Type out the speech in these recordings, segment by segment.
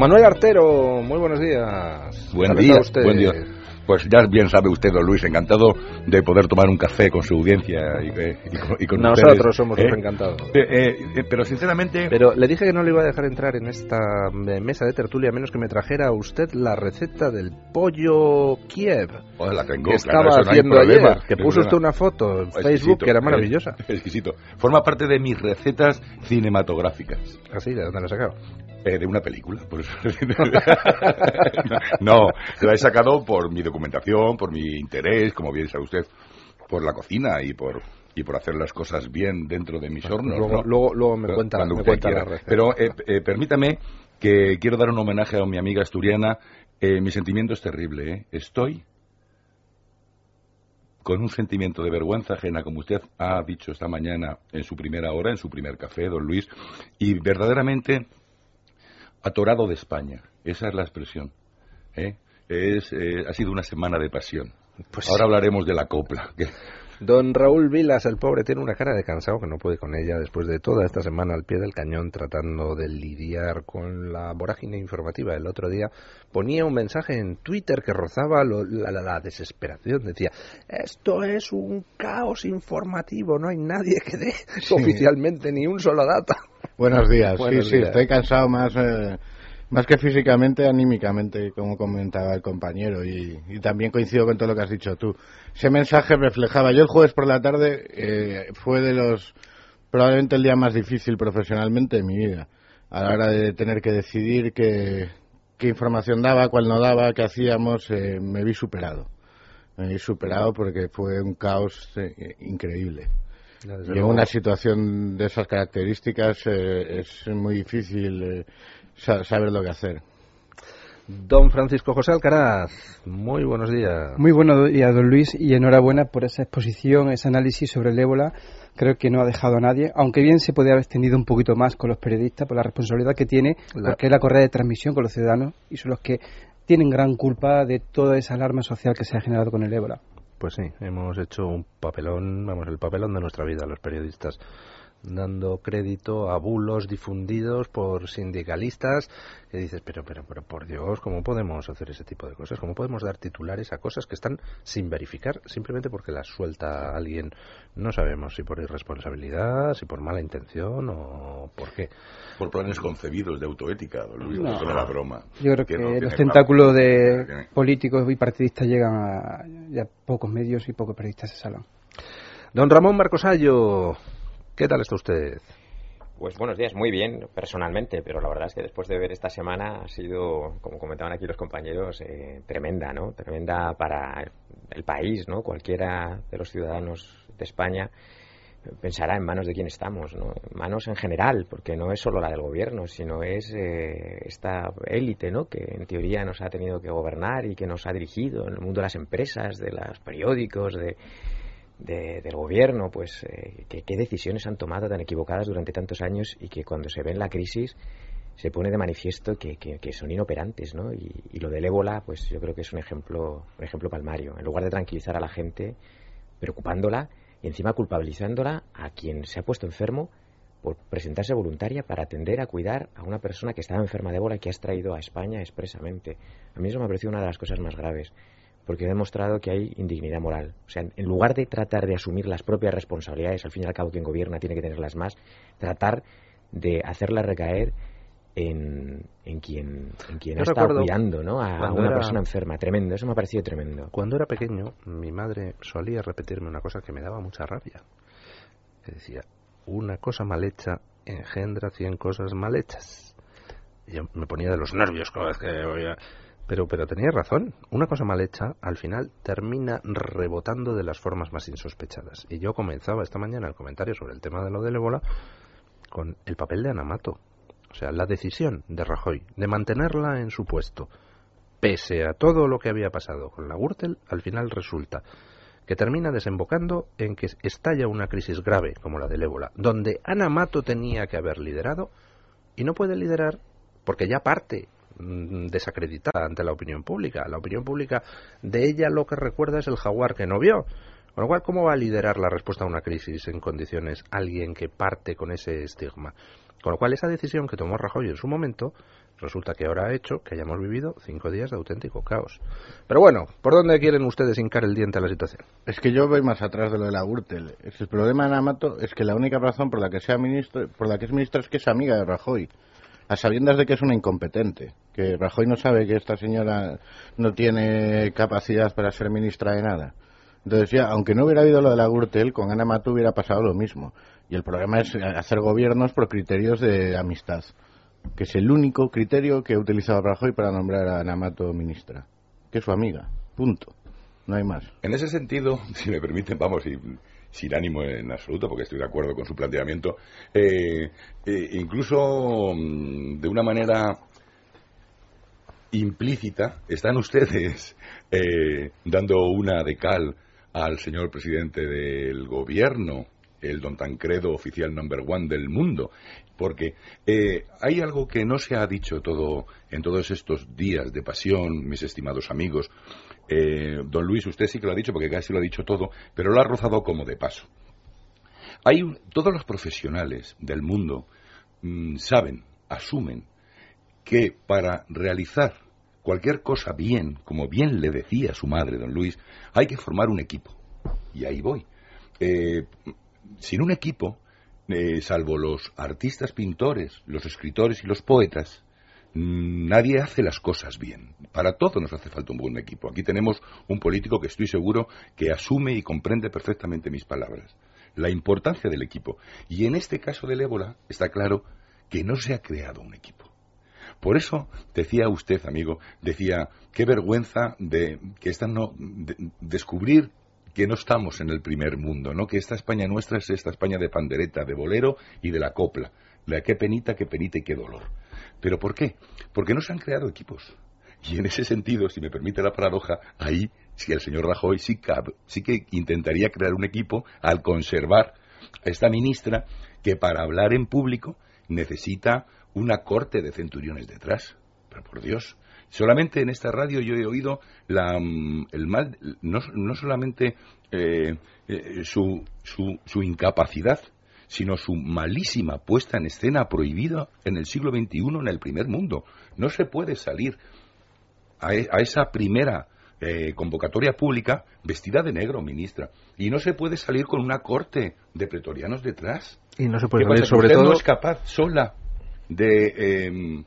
Manuel Artero, muy buenos días. Buen día, buen día. Pues ya bien sabe usted, don Luis, encantado de poder tomar un café con su audiencia y, con Nosotros somos ¿eh? encantados. Eh, eh, pero sinceramente... Pero le dije que no le iba a dejar entrar en esta mesa de tertulia a menos que me trajera usted la receta del pollo Kiev. la tengo, que estaba haciendo ayer, que puso usted una foto en Facebook que era maravillosa. Exquisito. Forma parte de mis recetas cinematográficas. ¿Así? ¿De dónde la ha sacado? De una película. no, la he sacado por mi documentación, por mi interés, como bien sabe usted, por la cocina y por y por hacer las cosas bien dentro de mis hornos. Luego, luego, me cuenta, me cuenta la Pero eh, eh, permítame que quiero dar un homenaje a mi amiga asturiana. Eh, mi sentimiento es terrible. Estoy con un sentimiento de vergüenza ajena, como usted ha dicho esta mañana en su primera hora, en su primer café, don Luis, y verdaderamente atorado de España. Esa es la expresión. ¿eh? Es, eh, ha sido una semana de pasión. Pues Ahora hablaremos de la copla. Don Raúl Vilas, el pobre, tiene una cara de cansado que no puede con ella después de toda esta semana al pie del cañón tratando de lidiar con la vorágine informativa. El otro día ponía un mensaje en Twitter que rozaba la, desesperación. Decía, esto es un caos informativo, no hay nadie que dé oficialmente ni un solo dato. Buenos días, sí, sí, estoy cansado más... Eh, más que físicamente, anímicamente, como comentaba el compañero, y, también coincido con todo lo que has dicho tú. Ese mensaje reflejaba. Yo el jueves por la tarde eh, fue de los. probablemente el día más difícil profesionalmente de mi vida. A la hora de tener que decidir qué, qué información daba, cuál no daba, qué hacíamos, eh, me vi superado. Me vi superado porque fue un caos eh, Y en una situación de esas características es muy difícil saber lo que hacer. Don Francisco José Alcaraz, muy buenos días. Muy buenos días, don Luis, y enhorabuena por esa exposición, ese análisis sobre el ébola. Creo que no ha dejado a nadie, aunque bien se podría haber extendido un poquito más con los periodistas por la responsabilidad que tiene, porque es la correa de transmisión con los ciudadanos y son los que tienen gran culpa de toda esa alarma social que se ha generado con el ébola. Pues sí, hemos hecho un papelón, vamos, el papelón de nuestra vida, los periodistas dando crédito a bulos difundidos por sindicalistas que dices, pero, pero, pero, por Dios, ¿cómo podemos hacer ese tipo de cosas? ¿Cómo podemos dar titulares a cosas que están sin verificar simplemente porque las suelta alguien? No sabemos si por irresponsabilidad, si por mala intención o por qué. Por planes concebidos de autoética, Luis, no. la broma. Yo creo que, los tentáculos de políticos y partidistas llegan a, ya pocos medios y pocos periodistas se salvan. Don Ramón Marcosayo, ¿Qué tal está usted? Pues buenos días, muy bien personalmente, pero la verdad es que después de ver esta semana ha sido, como comentaban aquí los compañeros, eh, tremenda, ¿no? Tremenda para el país, ¿no? Cualquiera de los ciudadanos de España pensará en manos de quién estamos, ¿no? Manos en general, porque no es solo la del gobierno, sino es eh, esta élite, ¿no? Que en teoría nos ha tenido que gobernar y que nos ha dirigido en el mundo de las empresas, de los periódicos, de del gobierno, pues eh, qué decisiones han tomado tan equivocadas durante tantos años y que cuando se ve en la crisis se pone de manifiesto que, que, son inoperantes, ¿no? Y, lo del ébola, pues yo creo que es un ejemplo, un ejemplo palmario. En lugar de tranquilizar a la gente, preocupándola y encima culpabilizándola a quien se ha puesto enfermo por presentarse voluntaria para atender a cuidar a una persona que estaba enferma de ébola y que has traído a España expresamente. A mí eso me ha parecido una de las cosas más graves porque ha demostrado que hay indignidad moral. O sea, en lugar de tratar de asumir las propias responsabilidades, al fin y al cabo quien gobierna tiene que tenerlas más, tratar de hacerlas recaer en, en quien, en quien ha estado cuidando ¿no? a, una persona enferma. Tremendo, eso me ha parecido tremendo. Cuando era pequeño, mi madre solía repetirme una cosa que me daba mucha rabia. Que decía, una cosa mal hecha engendra cien cosas mal hechas. Y yo me ponía de los nervios cada vez que oía pero, pero tenía razón. Una cosa mal hecha, al final, termina rebotando de las formas más insospechadas. Y yo comenzaba esta mañana el comentario sobre el tema de lo del ébola con el papel de Anamato. O sea, la decisión de Rajoy de mantenerla en su puesto, pese a todo lo que había pasado con la Gürtel, al final resulta que termina desembocando en que estalla una crisis grave como la del ébola, donde Anamato tenía que haber liderado y no puede liderar porque ya parte desacreditada ante la opinión pública. La opinión pública de ella lo que recuerda es el jaguar que no vio. Con lo cual, ¿cómo va a liderar la respuesta a una crisis en condiciones alguien que parte con ese estigma? Con lo cual, esa decisión que tomó Rajoy en su momento resulta que ahora ha hecho que hayamos vivido cinco días de auténtico caos. Pero bueno, ¿por dónde quieren ustedes hincar el diente a la situación? Es que yo voy más atrás de lo de la Gürtel. El problema de Namato es que la única razón por la que sea ministro, por la que es ministra es que es amiga de Rajoy, a sabiendas de que es una incompetente, que Rajoy no sabe que esta señora no tiene capacidad para ser ministra de nada. Entonces ya, aunque no hubiera habido lo de la Gürtel, con Ana Mato hubiera pasado lo mismo. Y el problema es hacer gobiernos por criterios de amistad que es el único criterio que ha utilizado Rajoy para nombrar a Namato ministra, que es su amiga, punto. No hay más. En ese sentido, si me permiten, vamos, y, sin ánimo en absoluto, porque estoy de acuerdo con su planteamiento, eh, eh, incluso mm, de una manera implícita, están ustedes eh, dando una de cal al señor presidente del gobierno, el don Tancredo oficial number one del mundo, porque hay algo que no se ha dicho todo en todos estos días de pasión, mis estimados amigos. Eh, don Luis, usted sí que lo ha dicho porque casi lo ha dicho todo, pero lo ha rozado como de paso. Hay todos los profesionales del mundo mm, saben, asumen que para realizar cualquier cosa bien, como bien le decía su madre, don Luis, hay que formar un equipo. Y ahí voy. Eh, sin un equipo, eh, salvo los artistas pintores, los escritores y los poetas, nadie hace las cosas bien. Para todo nos hace falta un buen equipo. Aquí tenemos un político que estoy seguro que asume y comprende perfectamente mis palabras. La importancia del equipo. Y en este caso del ébola está claro que no se ha creado un equipo. Por eso decía usted, amigo, decía, qué vergüenza de que esta no descubrir que no estamos en el primer mundo, ¿no? Que esta España nuestra es esta España de pandereta, de bolero y de la copla. La qué penita, qué penita y qué dolor. ¿Pero por qué? Porque no se han creado equipos. Y en ese sentido, si me permite la paradoja, ahí sí el señor Rajoy sí, sí que intentaría crear un equipo al conservar a esta ministra que para hablar en público necesita una corte de centuriones detrás. Pero por Dios, Solamente en esta radio yo he oído la, mm, el mal, no, solamente eh, eh, su, su, incapacidad, sino su malísima puesta en escena prohibida en el siglo XXI en el primer mundo. No se puede salir a, e, esa primera eh, convocatoria pública vestida de negro, ministra. Y no se puede salir con una corte de pretorianos detrás. Y no se puede salir, sobre todo. no es capaz sola de em,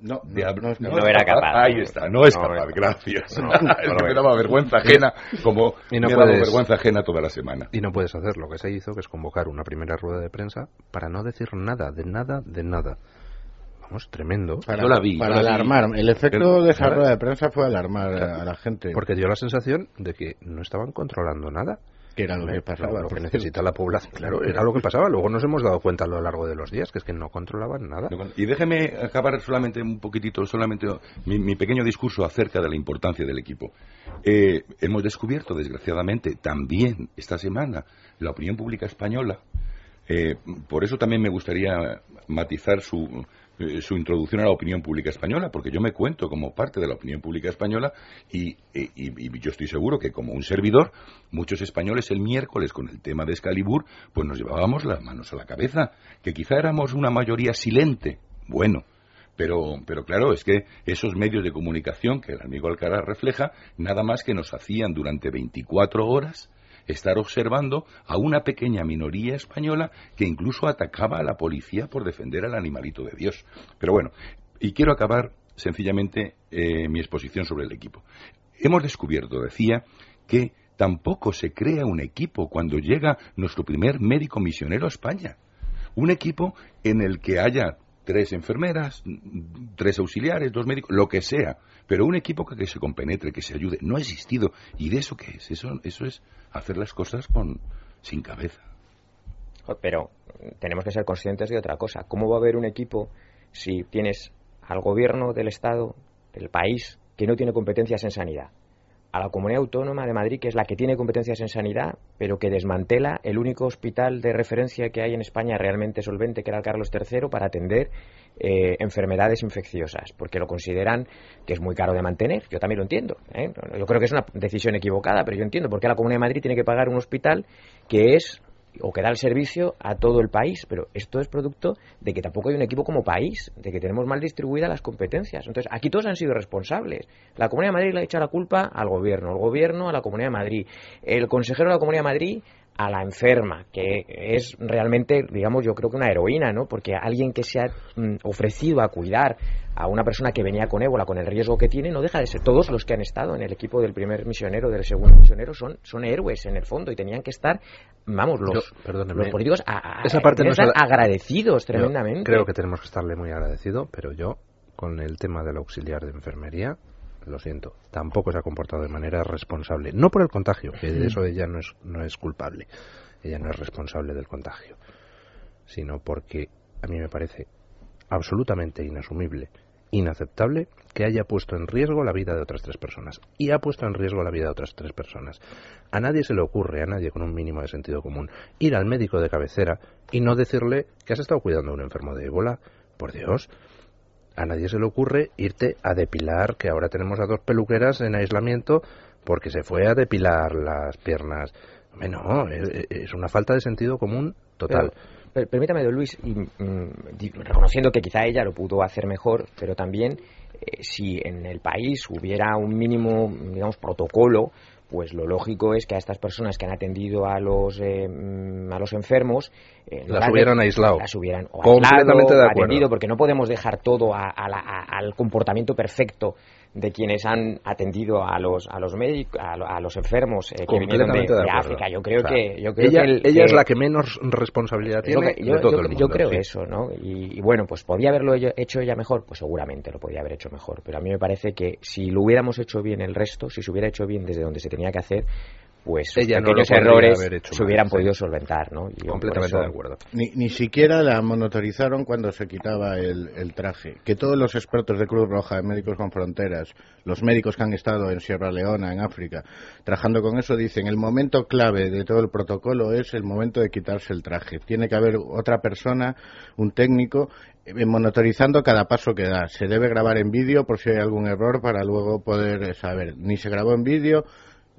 no, no, era capaz. Ahí está, no es capaz, gracias. No, me daba vergüenza ajena, como y no me puedes, vergüenza ajena toda la semana. Y no puedes hacer lo que se hizo, que es convocar una primera rueda de prensa para no decir nada, de nada, de nada. Vamos, tremendo. Para, la vi. Para alarmar. El efecto de esa rueda de prensa fue alarmar a la gente. Porque dio la sensación de que no estaban controlando nada que era lo que pasaba. Lo que necesita la población, claro, era lo que pasaba. Luego nos hemos dado cuenta a lo largo de los días que es que no controlaban nada. Y déjeme acabar solamente un poquitito, solamente mi, pequeño discurso acerca de la importancia del equipo. Eh, hemos descubierto, desgraciadamente, también esta semana, la opinión pública española. Eh, por eso también me gustaría matizar su, eh, su introducción a la opinión pública española, porque yo me cuento como parte de la opinión pública española y, yo estoy seguro que como un servidor, muchos españoles el miércoles con el tema de Excalibur, pues nos llevábamos las manos a la cabeza, que quizá éramos una mayoría silente. Bueno, pero, pero, claro, es que esos medios de comunicación que el amigo Alcaraz refleja, nada más que nos hacían durante 24 horas estar observando a una pequeña minoría española que incluso atacaba a la policía por defender al animalito de Dios. Pero bueno, y quiero acabar sencillamente eh, mi exposición sobre el equipo. Hemos descubierto, decía, que tampoco se crea un equipo cuando llega nuestro primer médico misionero a España. Un equipo en el que haya tres enfermeras, tres auxiliares, dos médicos, lo que sea, pero un equipo que, se compenetre, que se ayude, no ha existido. ¿Y de eso qué es? Eso, eso es hacer las cosas con sin cabeza. Pero tenemos que ser conscientes de otra cosa. ¿Cómo va a haber un equipo si tienes al gobierno del Estado, del país, que no tiene competencias en sanidad? A la Comunidad Autónoma de Madrid, que es la que tiene competencias en sanidad, pero que desmantela el único hospital de referencia que hay en España realmente solvente, que era el Carlos III, para atender eh, enfermedades infecciosas, porque lo consideran que es muy caro de mantener. Yo también lo entiendo. ¿eh? Yo creo que es una decisión equivocada, pero yo entiendo por qué la Comunidad de Madrid tiene que pagar un hospital que es o que da el servicio a todo el país, pero esto es producto de que tampoco hay un equipo como país, de que tenemos mal distribuidas las competencias. Entonces, aquí todos han sido responsables. La Comunidad de Madrid le ha echado la culpa al gobierno, el gobierno a la Comunidad de Madrid, el consejero de la Comunidad de Madrid a la enferma, que es realmente, digamos, yo creo que una heroína, ¿no? Porque alguien que se ha mm, ofrecido a cuidar a una persona que venía con ébola, con el riesgo que tiene, no deja de ser. Todos los que han estado en el equipo del primer misionero, del segundo misionero, son, son héroes en el fondo y tenían que estar, vamos, los, los políticos esa parte no agradecidos tremendamente. creo que tenemos que estarle muy agradecido, pero yo, con el tema del auxiliar de enfermería, lo siento, tampoco se ha comportado de manera responsable. No por el contagio, que de eso ella no es, no es culpable, ella no es responsable del contagio, sino porque a mí me parece absolutamente inasumible, inaceptable que haya puesto en riesgo la vida de otras tres personas. Y ha puesto en riesgo la vida de otras tres personas. A nadie se le ocurre, a nadie con un mínimo de sentido común, ir al médico de cabecera y no decirle que has estado cuidando a un enfermo de ébola. Por Dios, a nadie se le ocurre irte a depilar, que ahora tenemos a dos peluqueras en aislamiento porque se fue a depilar las piernas. No, es, una falta de sentido común total. permítame, don Luis, y, mm, reconociendo que quizá ella lo pudo hacer mejor, pero también eh, si en el país hubiera un mínimo, digamos, protocolo pues lo lógico es que a estas personas que han atendido a los eh, mm, a los enfermos eh, las hubieran aislado. las hubieran completamente de atendido porque no podemos dejar todo al comportamiento perfecto de quienes han atendido a los a los médicos a, los enfermos eh, que vinieron de, África. Yo creo que yo creo ella, que ella es la que menos responsabilidad tiene yo, de todo el mundo, yo creo eso no y, bueno pues podía haberlo hecho ella mejor pues seguramente lo podía haber hecho mejor. Pero a mí me parece que si lo hubiéramos hecho bien el resto si se hubiera hecho bien desde donde se tenía que hacer pues Ella pequeños errores se hubieran podido solventar, ¿no? Completamente de acuerdo. Ni, ni, siquiera la monitorizaron cuando se quitaba el, el, traje. Que todos los expertos de Cruz Roja, de Médicos con Fronteras, los médicos que han estado en Sierra Leona, en África, trabajando con eso, dicen el momento clave de todo el protocolo es el momento de quitarse el traje. Tiene que haber otra persona, un técnico, eh, monitorizando cada paso que da. Se debe grabar en vídeo por si hay algún error para luego poder saber. Ni se grabó en vídeo,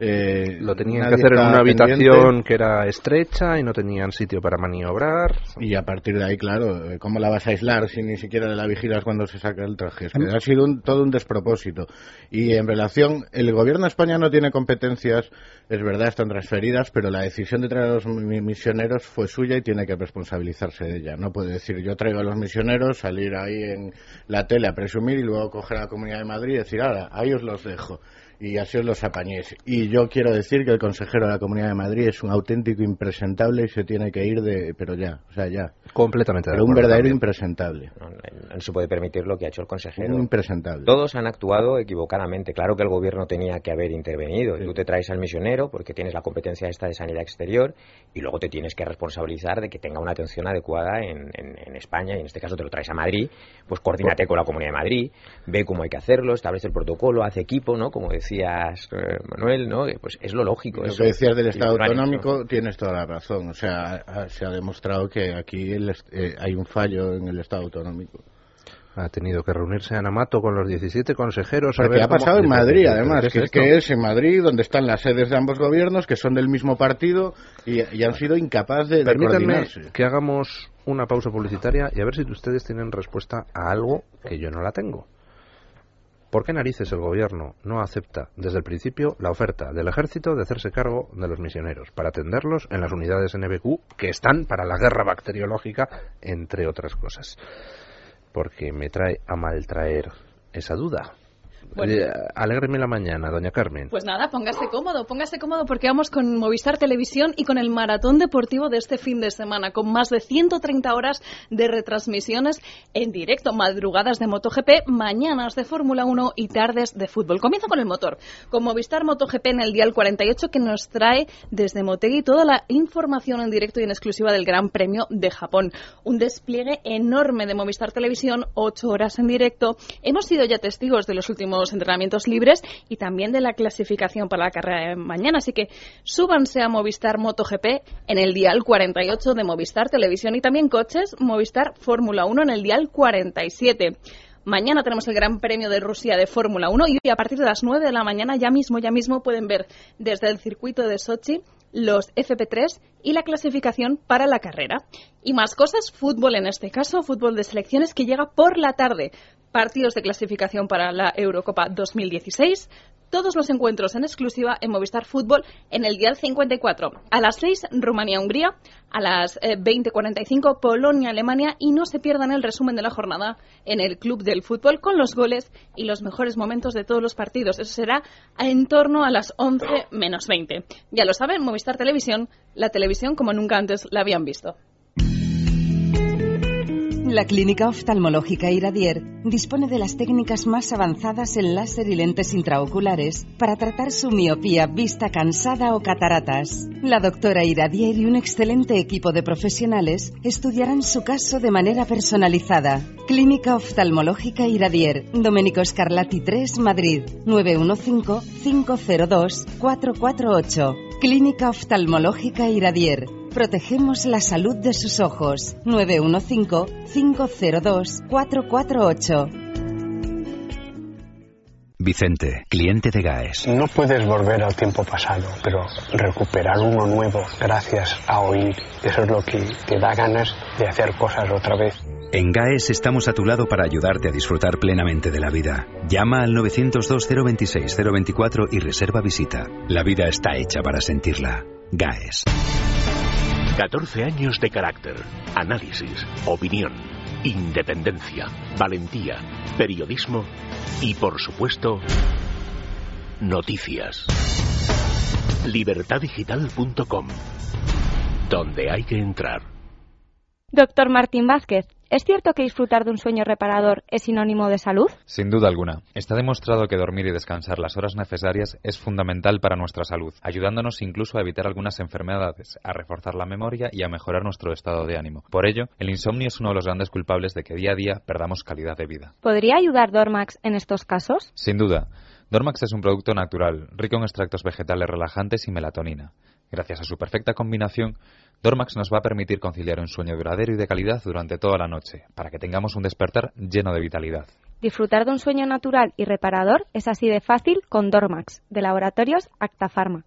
eh, lo tenían que hacer en una habitación que era estrecha y no tenían sitio para maniobrar. Y a partir de ahí, claro, eh, ¿cómo la vas a aislar si ni siquiera la vigilas cuando se saca el traje? Es que ha sido todo un despropósito. Y en relación, el gobierno de España no tiene competencias, es verdad, están transferidas, pero la decisión de traer a los misioneros fue suya y tiene que responsabilizarse de ella. No puede decir, yo traigo a los misioneros, salir ahí en la tele a presumir y luego coger a la Comunidad de Madrid y decir, ahora, ahí os los dejo y así os los apañéis. Y yo quiero decir que el consejero de la Comunidad de Madrid es un auténtico impresentable y se tiene que ir de, pero ya, o sea, ya. Completamente. Pero un verdadero impresentable. No, se puede permitir lo que ha hecho el consejero. Un impresentable. Todos han actuado equivocadamente. Claro que el gobierno tenía que haber intervenido. Tú te traes al misionero porque tienes la competencia esta de sanidad exterior y luego te tienes que responsabilizar de que tenga una atención adecuada en, en, España y en este caso te lo traes a Madrid, pues coordínate con la Comunidad de Madrid, ve cómo hay que hacerlo, establece el protocolo, hace equipo, ¿no? Como decía decías, eh, Manuel, ¿no? Pues es lo lógico. Lo que decías del Estado autonómico tienes toda la razón. O sea, se ha demostrado que aquí eh, hay un fallo en el Estado autonómico. Ha tenido que reunirse Anamato con los 17 consejeros. Porque ha pasado en Madrid, además, que es, que es en Madrid donde están las sedes de ambos gobiernos, que son del mismo partido y, han sido incapaces de, Permítanme que hagamos una pausa publicitaria y a ver si ustedes tienen respuesta a algo que yo no la tengo. ¿Por qué narices el gobierno no acepta desde el principio la oferta del ejército de hacerse cargo de los misioneros para atenderlos en las unidades NBQ que están para la guerra bacteriológica, entre otras cosas? Porque me trae a maltraer esa duda. Bueno. Alégreme la mañana, doña Carmen. Pues nada, póngase cómodo, póngase cómodo porque vamos con Movistar Televisión y con el maratón deportivo de este fin de semana, con más de 130 horas de retransmisiones en directo, madrugadas de MotoGP, mañanas de Fórmula 1 y tardes de fútbol. Comienzo con el motor, con Movistar MotoGP en el Dial 48 que nos trae desde Motegi toda la información en directo y en exclusiva del Gran Premio de Japón. Un despliegue enorme de Movistar Televisión, ocho horas en directo. Hemos sido ya testigos de los últimos últimos entrenamientos libres y también de la clasificación para la carrera de mañana. Así que súbanse a Movistar MotoGP en el dial 48 de Movistar Televisión y también coches Movistar Fórmula 1 en el dial 47. Mañana tenemos el Gran Premio de Rusia de Fórmula 1 y a partir de las 9 de la mañana ya mismo, ya mismo pueden ver desde el circuito de Sochi los FP3 y la clasificación para la carrera. Y más cosas, fútbol en este caso, fútbol de selecciones que llega por la tarde. Partidos de clasificación para la Eurocopa 2016, todos los encuentros en exclusiva en Movistar Fútbol en el Dial 54. A las 6, Rumanía-Hungría. A las 20.45, eh, Polonia-Alemania. Y no se pierdan el resumen de la jornada en el Club del Fútbol con los goles y los mejores momentos de todos los partidos. Eso será en torno a las 11 menos 20. Ya lo saben, Movistar Televisión, la televisión como nunca antes la habían visto. La Clínica Oftalmológica Iradier dispone de las técnicas más avanzadas en láser y lentes intraoculares para tratar su miopía, vista cansada o cataratas. La doctora Iradier y un excelente equipo de profesionales estudiarán su caso de manera personalizada. Clínica Oftalmológica Iradier, Domenico Scarlatti 3, Madrid, 915-502-448. Clínica Oftalmológica Iradier Protegemos la salud de sus ojos. 915-502-448. Vicente, cliente de GAES. No puedes volver al tiempo pasado, pero recuperar uno nuevo gracias a oír, eso es lo que te da ganas de hacer cosas otra vez. En GAES estamos a tu lado para ayudarte a disfrutar plenamente de la vida. Llama al 902-026-024 y reserva visita. La vida está hecha para sentirla. GAES. 14 años de carácter, análisis, opinión, independencia, valentía, periodismo y, por supuesto, noticias. Libertadigital.com, donde hay que entrar. Doctor Martín Vázquez, ¿Es cierto que disfrutar de un sueño reparador es sinónimo de salud? Sin duda alguna. Está demostrado que dormir y descansar las horas necesarias es fundamental para nuestra salud, ayudándonos incluso a evitar algunas enfermedades, a reforzar la memoria y a mejorar nuestro estado de ánimo. Por ello, el insomnio es uno de los grandes culpables de que día a día perdamos calidad de vida. ¿Podría ayudar Dormax en estos casos? Sin duda. Dormax es un producto natural, rico en extractos vegetales relajantes y melatonina. Gracias a su perfecta combinación, Dormax nos va a permitir conciliar un sueño duradero y de calidad durante toda la noche, para que tengamos un despertar lleno de vitalidad. Disfrutar de un sueño natural y reparador es así de fácil con Dormax, de Laboratorios Acta Pharma.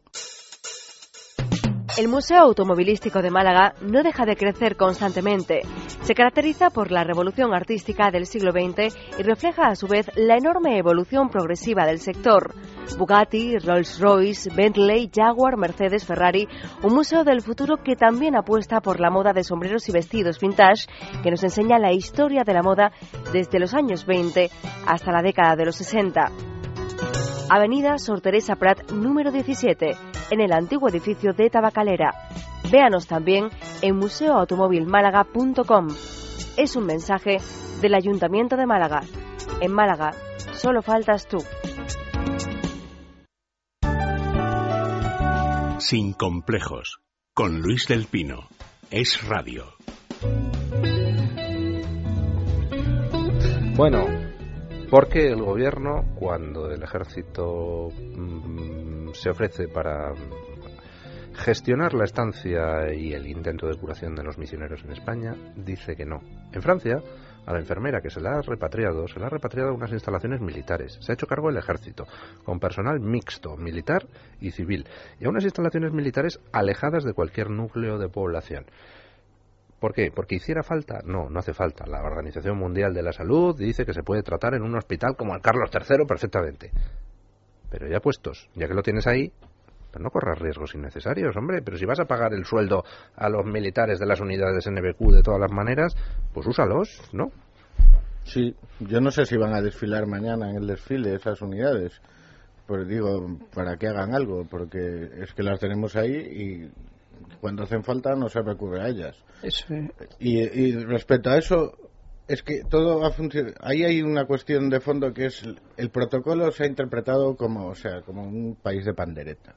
El Museo Automovilístico de Málaga no deja de crecer constantemente. Se caracteriza por la revolución artística del siglo XX y refleja a su vez la enorme evolución progresiva del sector. Bugatti, Rolls-Royce, Bentley, Jaguar, Mercedes, Ferrari, un museo del futuro que también apuesta por la moda de sombreros y vestidos vintage, que nos enseña la historia de la moda desde los años 20 hasta la década de los 60. Avenida Sor Teresa Prat, número 17, en el antiguo edificio de Tabacalera. Véanos también en museoautomovilmálaga.com. Es un mensaje del Ayuntamiento de Málaga. En Málaga, solo faltas tú. Sin complejos, con Luis del Pino. Es radio. Bueno, porque el gobierno, cuando el ejército mm, se ofrece para gestionar la estancia y el intento de curación de los misioneros en España, dice que no. En Francia, a la enfermera que se la ha repatriado, se la ha repatriado a unas instalaciones militares. Se ha hecho cargo el ejército, con personal mixto, militar y civil, y a unas instalaciones militares alejadas de cualquier núcleo de población. ¿Por qué? ¿Porque hiciera falta? No, no hace falta. La Organización Mundial de la Salud dice que se puede tratar en un hospital como el Carlos III perfectamente. Pero ya puestos, ya que lo tienes ahí, pues no corras riesgos innecesarios, hombre. Pero si vas a pagar el sueldo a los militares de las unidades NBQ de todas las maneras, pues úsalos, ¿no? Sí, yo no sé si van a desfilar mañana en el desfile esas unidades. Pues digo, para que hagan algo, porque es que las tenemos ahí y cuando hacen falta no se recurre a ellas. Y, respecto a eso, es que todo va a funcionar. Ahí hay una cuestión de fondo que es el protocolo se ha interpretado como, o sea, como un país de pandereta.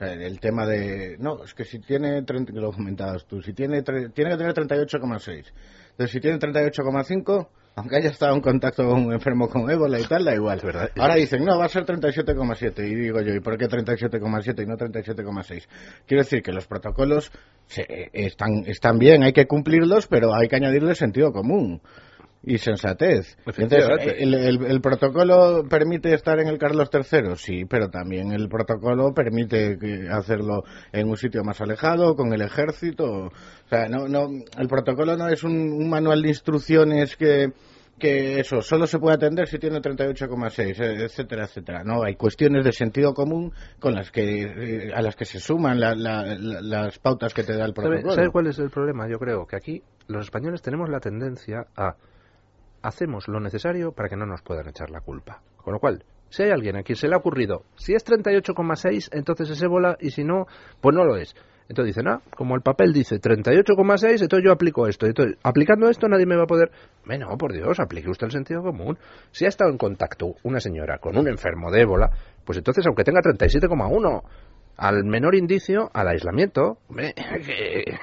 el tema de no, es que si tiene lo comentabas tú, si tiene tiene que tener 38,6. Entonces si tiene 38,5 aunque haya estado en contacto con un enfermo con ébola y tal, da igual. ¿verdad? Ahora dicen, no, va a ser 37,7. Y digo yo, ¿y por qué 37,7 y no 37,6? Quiero decir que los protocolos están, están bien, hay que cumplirlos, pero hay que añadirle sentido común y sensatez. Entonces, el, el, protocolo permite estar en el Carlos III, sí, pero también el protocolo permite hacerlo en un sitio más alejado, con el ejército. O sea, no, no, el protocolo no es un, manual de instrucciones que, que eso solo se puede atender si tiene 38,6, e, etcétera, etcétera. No, hay cuestiones de sentido común con las que eh, a las que se suman las pautas que te da el protocolo. ¿Sabes cuál es el problema? Yo creo que aquí los españoles tenemos la tendencia a hacemos lo necesario para que no nos puedan echar la culpa. Con lo cual, si hay alguien a quien se le ha ocurrido, si es 38,6, entonces es ébola y si no, pues no lo es. Entonces dicen, ah, como el papel dice 38,6, entonces yo aplico esto. Entonces, aplicando esto nadie me va a poder... Bueno, por Dios, aplique usted el sentido común. Si ha estado en contacto una señora con un enfermo de ébola, pues entonces aunque tenga 37,1, al menor indicio, al aislamiento.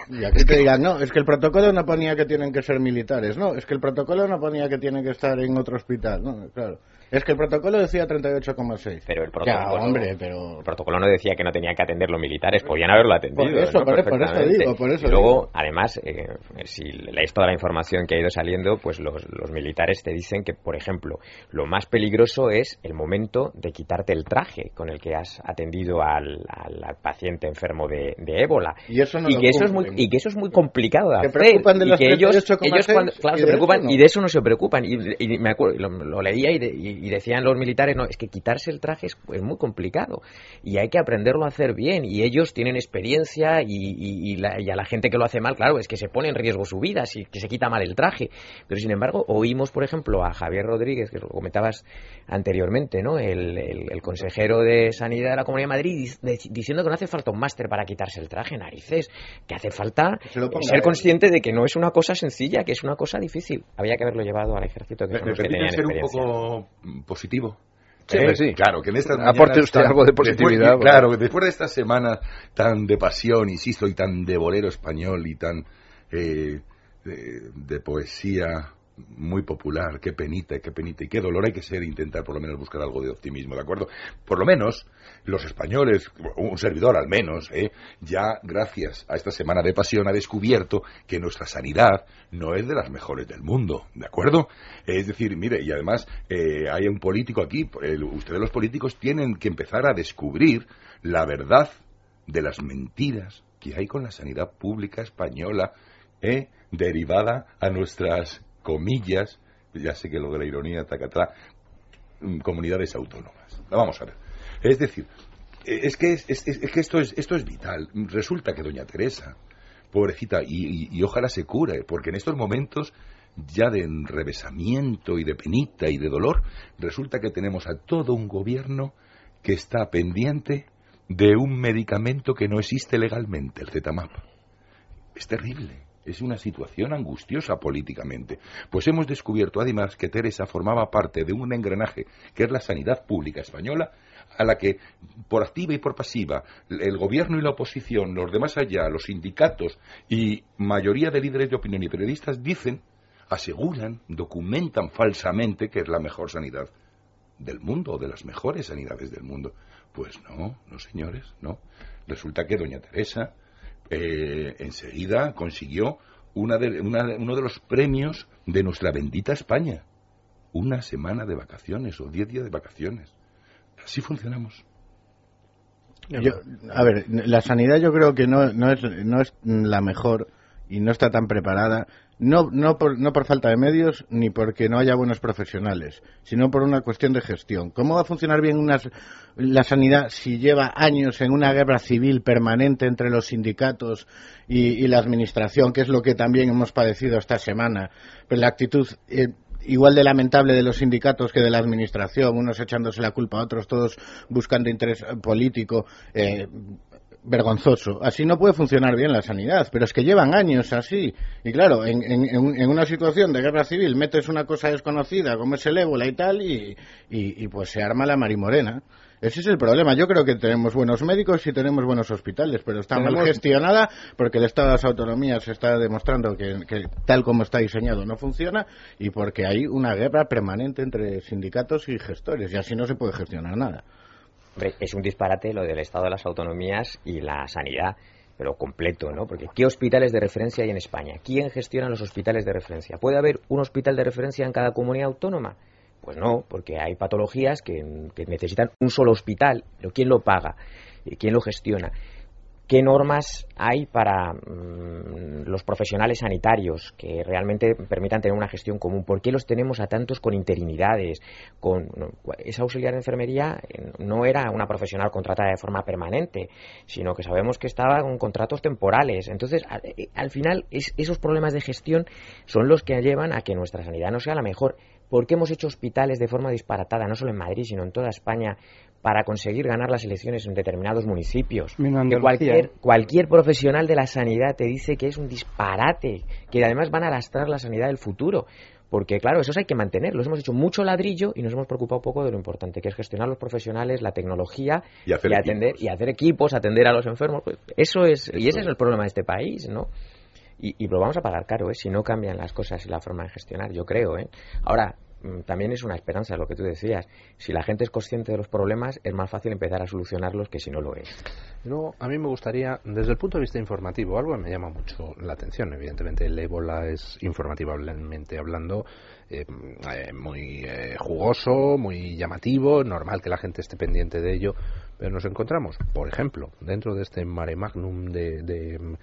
Y aquí te digan, no, es que el protocolo no ponía que tienen que ser militares, no, es que el protocolo no ponía que tienen que estar en otro hospital, no, claro. Es que el protocolo decía 38,6. Pero el protocolo, hombre, pero... el protocolo no decía que no tenían que atender los militares, podían haberlo atendido. Por eso, por, eso digo, por eso. Y luego, además, eh, si lees toda la información que ha ido saliendo, pues los, los, militares te dicen que, por ejemplo, lo más peligroso es el momento de quitarte el traje con el que has atendido al, al, paciente enfermo de, de ébola. Y, eso no y que eso es muy y que eso es muy complicado de hacer. y que ellos, ellos claro, se preocupan y de eso no se preocupan. Y, me acuerdo, lo, leía y y decían los militares, no, es que quitarse el traje es, muy complicado y hay que aprenderlo a hacer bien y ellos tienen experiencia y, a la gente que lo hace mal, claro, es que se pone en riesgo su vida si que se quita mal el traje. Pero sin embargo, oímos, por ejemplo, a Javier Rodríguez, que lo comentabas anteriormente, ¿no? El, consejero de Sanidad de la Comunidad de Madrid diciendo que no hace falta un máster para quitarse el traje, narices, que hace falta ser consciente de que no es una cosa sencilla, que es una cosa difícil. Había que haberlo llevado al ejército, que son los que tenían ser un poco positivo. Sí, sí. Claro, que en esta Aporte usted algo de positividad. claro, después de esta semana tan de pasión, insisto, y tan de bolero español y tan eh, de, poesía muy popular, qué penita, qué penita y qué dolor hay que ser intentar por lo menos buscar algo de optimismo, ¿de acuerdo? Por lo menos los españoles, un servidor al menos, ¿eh? ya gracias a esta semana de pasión ha descubierto que nuestra sanidad no es de las mejores del mundo, ¿de acuerdo? Es decir, mire, y además eh, hay un político aquí, ustedes los políticos tienen que empezar a descubrir la verdad de las mentiras que hay con la sanidad pública española, ¿eh? derivada a nuestras comillas, ya sé que lo de la ironía atrás, mm, comunidades autónomas. Vamos a ver. Es decir, es que, es, que esto, es, esto es vital. Resulta que doña Teresa, pobrecita, y, ojalá se cure, porque en estos momentos ya de enrevesamiento y de penita y de dolor, resulta que tenemos a todo un gobierno que está pendiente de un medicamento que no existe legalmente, el ZMAP. Es terrible. Es una situación angustiosa políticamente, pues hemos descubierto además que Teresa formaba parte de un engranaje que es la sanidad pública española, a la que por activa y por pasiva el gobierno y la oposición, los demás allá, los sindicatos y mayoría de líderes de opinión y periodistas dicen, aseguran, documentan falsamente que es la mejor sanidad del mundo o de las mejores sanidades del mundo. Pues no, no señores, no. Resulta que doña Teresa eh, enseguida consiguió una de, uno de los premios de nuestra bendita España. Una semana de vacaciones o diez días de vacaciones. Así funcionamos. a ver, la sanidad yo creo que no, no, es, no es la mejor y no está tan preparada no, no, por, no por falta de medios ni porque no haya buenos profesionales, sino por una cuestión de gestión. ¿Cómo va a funcionar bien la sanidad si lleva años en una guerra civil permanente entre los sindicatos y, la administración, que es lo que también hemos padecido esta semana? Pues la actitud eh, igual de lamentable de los sindicatos que de la administración, unos echándose la culpa a otros, todos buscando interés político. Eh, vergonzoso. Así no puede funcionar bien la sanidad, pero es que llevan años así. Y claro, en, en, una situación de guerra civil metes una cosa desconocida como es el ébola y tal, y, y, pues se arma la marimorena. Ese es el problema. Yo creo que tenemos buenos médicos y tenemos buenos hospitales, pero está mal gestionada porque el Estado de las Autonomías está demostrando que, que, tal como está diseñado no funciona y porque hay una guerra permanente entre sindicatos y gestores y así no se puede gestionar nada es un disparate lo del Estado de las Autonomías y la sanidad, pero completo, ¿no? Porque ¿qué hospitales de referencia hay en España? ¿Quién gestiona los hospitales de referencia? ¿Puede haber un hospital de referencia en cada comunidad autónoma? Pues no, porque hay patologías que, que necesitan un solo hospital, pero ¿quién lo paga? ¿Quién lo gestiona? ¿Qué normas hay para mm, los profesionales sanitarios que realmente permitan tener una gestión común? ¿Por qué los tenemos a tantos con interinidades? Con, esa auxiliar de enfermería no era una profesional contratada de forma permanente, sino que sabemos que estaba con contratos temporales. Entonces, eh, al, final, esos problemas de gestión son los que llevan a que nuestra sanidad no sea la mejor. ¿Por qué hemos hecho hospitales de forma disparatada, no solo en Madrid, sino en toda España, para conseguir ganar las elecciones en determinados municipios. Que cualquier, cualquier profesional de la sanidad te dice que es un disparate, que además van a lastrar la sanidad del futuro. Porque, claro, esos hay que mantener. Los hemos hecho mucho ladrillo y nos hemos preocupado poco de lo importante, que es gestionar los profesionales, la tecnología y, atender y hacer equipos, atender a los enfermos. Pues eso es, y ese es el problema de este país, ¿no? Y, y, lo vamos a pagar caro, ¿eh? Si no cambian las cosas y la forma de gestionar, yo creo, ¿eh? Ahora, también es una esperanza lo que tú decías. Si la gente es consciente de los problemas, es más fácil empezar a solucionarlos que si no lo es. Luego, a mí me gustaría, desde el punto de vista informativo, algo que me llama mucho la atención. Evidentemente, el ébola es informativamente hablando eh, eh, muy eh, jugoso, muy llamativo, normal que la gente esté pendiente de ello, pero nos encontramos, por ejemplo, dentro de este mare magnum de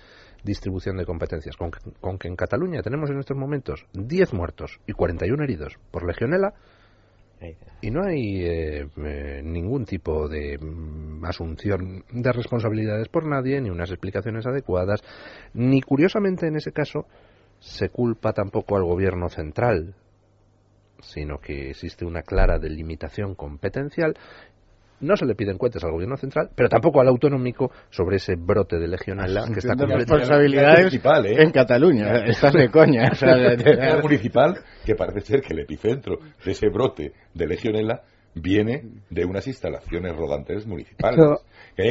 distribución de competencias, con, que en Cataluña tenemos en estos momentos 10 muertos y 41 heridos por legionela, y no hay eh, eh, ningún tipo de mm, asunción de responsabilidades por nadie, ni unas explicaciones adecuadas, ni curiosamente en ese caso se culpa tampoco al gobierno central, sino que existe una clara delimitación competencial no se le piden cuentas al gobierno central, pero tampoco al autonómico sobre ese brote de legionela que está responsabilidades ¿eh? en Cataluña. Estás de coña. O municipal que parece ser que el epicentro de ese brote de legionela viene de unas instalaciones rodantes municipales.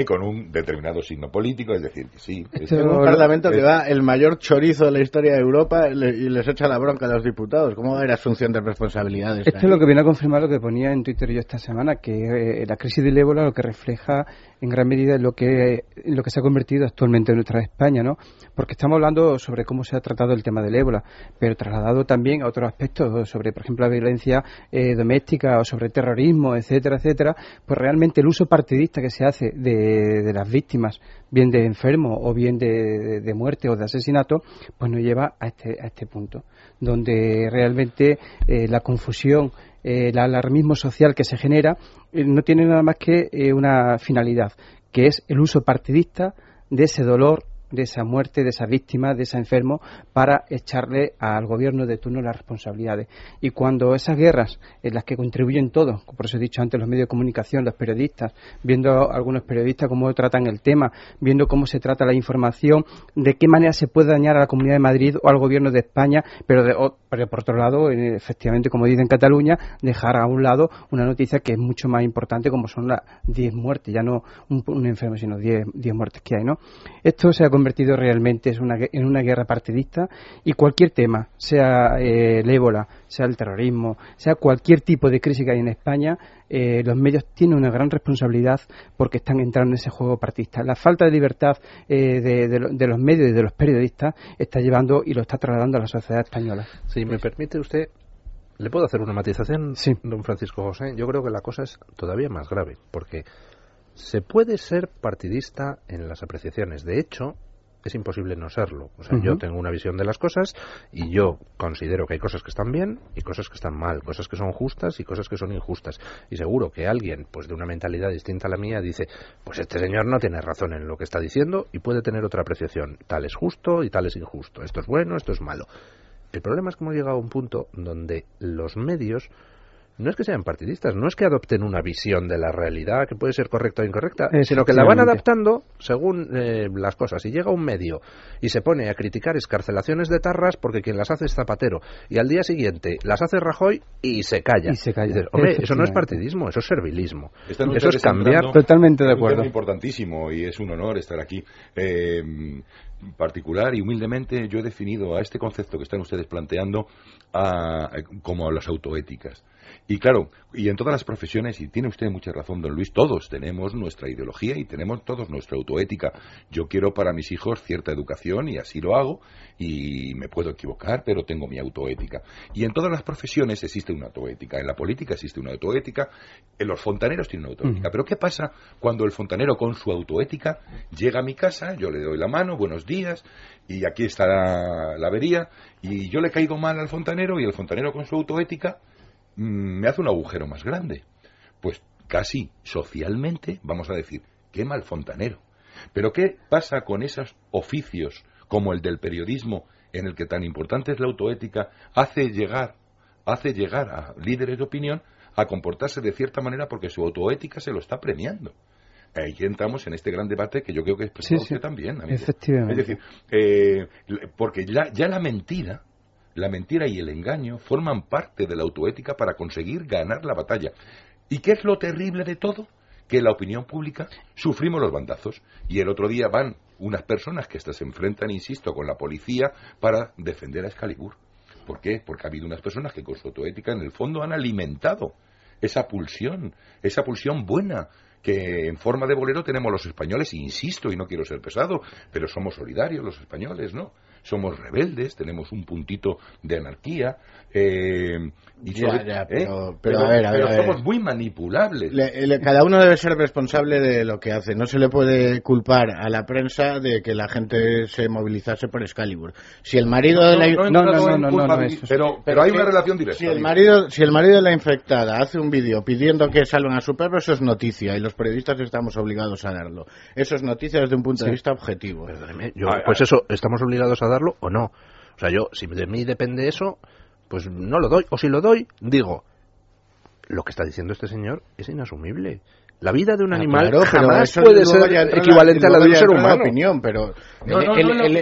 con un determinado signo político, es decir, que sí. Es un parlamento que da el mayor chorizo de la historia de Europa y les echa la bronca a los diputados. ¿Cómo era asunción de responsabilidades? Esto es lo que viene a confirmar lo que ponía en Twitter yo esta semana, que eh, la crisis del ébola lo que refleja en gran medida lo que, lo que se ha convertido actualmente en nuestra España, ¿no? Porque estamos hablando sobre cómo se ha tratado el tema del ébola, pero trasladado también a otros aspectos, sobre, por ejemplo, la violencia eh, doméstica o sobre terrorismo, etcétera, etcétera, pues realmente el uso partidista que se hace de, las víctimas, bien de enfermo o bien de, muerte o de asesinato, pues nos lleva a este, a este punto, donde realmente eh, la confusión el alarmismo social que se genera eh, no tiene nada más que eh, una finalidad, que es el uso partidista de ese dolor de esa muerte, de esa víctima, de ese enfermo, para echarle al gobierno de turno las responsabilidades. Y cuando esas guerras, en las que contribuyen todos, por eso he dicho antes los medios de comunicación, los periodistas, viendo algunos periodistas cómo tratan el tema, viendo cómo se trata la información, de qué manera se puede dañar a la Comunidad de Madrid o al gobierno de España, pero, por otro lado, efectivamente, como dice en Cataluña, dejar a un lado una noticia que es mucho más importante como son las 10 muertes, ya no un, enfermo, sino 10 muertes que hay, ¿no? Esto se ha convertido realmente en una guerra partidista y cualquier tema, sea eh, el ébola, sea el terrorismo, sea cualquier tipo de crisis que hay en España, eh, los medios tienen una gran responsabilidad porque están entrando en ese juego partidista. La falta de libertad eh, de, los medios y de los periodistas está llevando y lo está trasladando a la sociedad española. Si me permite usted, ¿le puedo hacer una matización, sí. don Francisco José? Yo creo que la cosa es todavía más grave porque se puede ser partidista en las apreciaciones. De hecho, es imposible no serlo. O sea, yo tengo una visión de las cosas y yo considero que hay cosas que están bien y cosas que están mal, cosas que son justas y cosas que son injustas. Y seguro que alguien, pues de una mentalidad distinta a la mía, dice, pues este señor no tiene razón en lo que está diciendo y puede tener otra apreciación. Tal es justo y tal es injusto. Esto es bueno, esto es malo. El problema es que hemos llegado a un punto donde los medios no es que sean partidistas, no es que adopten una visión de la realidad que puede ser correcta o incorrecta, sino que la van adaptando según eh, las cosas. Y llega un medio y se pone a criticar escarcelaciones de tarras porque quien las hace es Zapatero. Y al día siguiente las hace Rajoy y se calla. Y se calla. Hombre, eso no es partidismo, eso es servilismo. eso es cambiar. Totalmente de acuerdo. Es importantísimo y es un honor estar aquí. Eh, particular y humildemente yo he definido a este concepto que están ustedes planteando como a las autoéticas. Y claro, y en todas las profesiones, y tiene usted mucha razón, don Luis, todos tenemos nuestra ideología y tenemos todos nuestra autoética. Yo quiero para mis hijos cierta educación y así lo hago, y me puedo equivocar, pero tengo mi autoética. Y en todas las profesiones existe una autoética. En la política existe una autoética, en los fontaneros tienen una autoética. Pero ¿qué pasa cuando el fontanero con su autoética llega a mi casa, yo le doy la mano, buenos días, y aquí está la, la avería, y yo le caigo mal al fontanero, y el fontanero con su autoética me hace un agujero más grande. Pues casi socialmente vamos a decir, qué mal fontanero. Pero ¿qué pasa con esos oficios como el del periodismo, en el que tan importante es la autoética, hace llegar, hace llegar a líderes de opinión a comportarse de cierta manera porque su autoética se lo está premiando? Ahí entramos en este gran debate que yo creo que es también. Efectivamente. Es decir, eh, porque ya la mentira la mentira y el engaño forman parte de la autoética para conseguir ganar la batalla. ¿Y qué es lo terrible de todo? Que la opinión pública sufrimos los bandazos y el otro día van unas personas que se enfrentan, insisto, con la policía para defender a Excalibur. ¿Por qué? Porque ha habido unas personas que con su autoética en el fondo han alimentado esa pulsión, esa pulsión buena que en forma de bolero tenemos los españoles, insisto, y no quiero ser pesado, pero somos solidarios los españoles, ¿no? Somos rebeldes, tenemos un puntito de anarquía, eh, y pero, a ver, somos muy manipulables. cada uno debe ser responsable de lo que hace. No se le puede culpar a la prensa de que la gente se movilizase por Excalibur. Si el marido de la no, no, no, no, pero, pero hay una relación directa. Si el marido, si el marido de la infectada hace un vídeo pidiendo que salgan a su perro, eso es noticia y los periodistas estamos obligados a darlo. Eso es noticia desde un punto de vista objetivo. pues eso, estamos obligados a darlo o no. O sea, yo, si de mí depende eso, pues no lo doy. O si lo doy, digo, lo que está diciendo este señor es inasumible. La vida de un ah, animal jamás puede ser equivalente a la de un ser humano. Opinión, pero el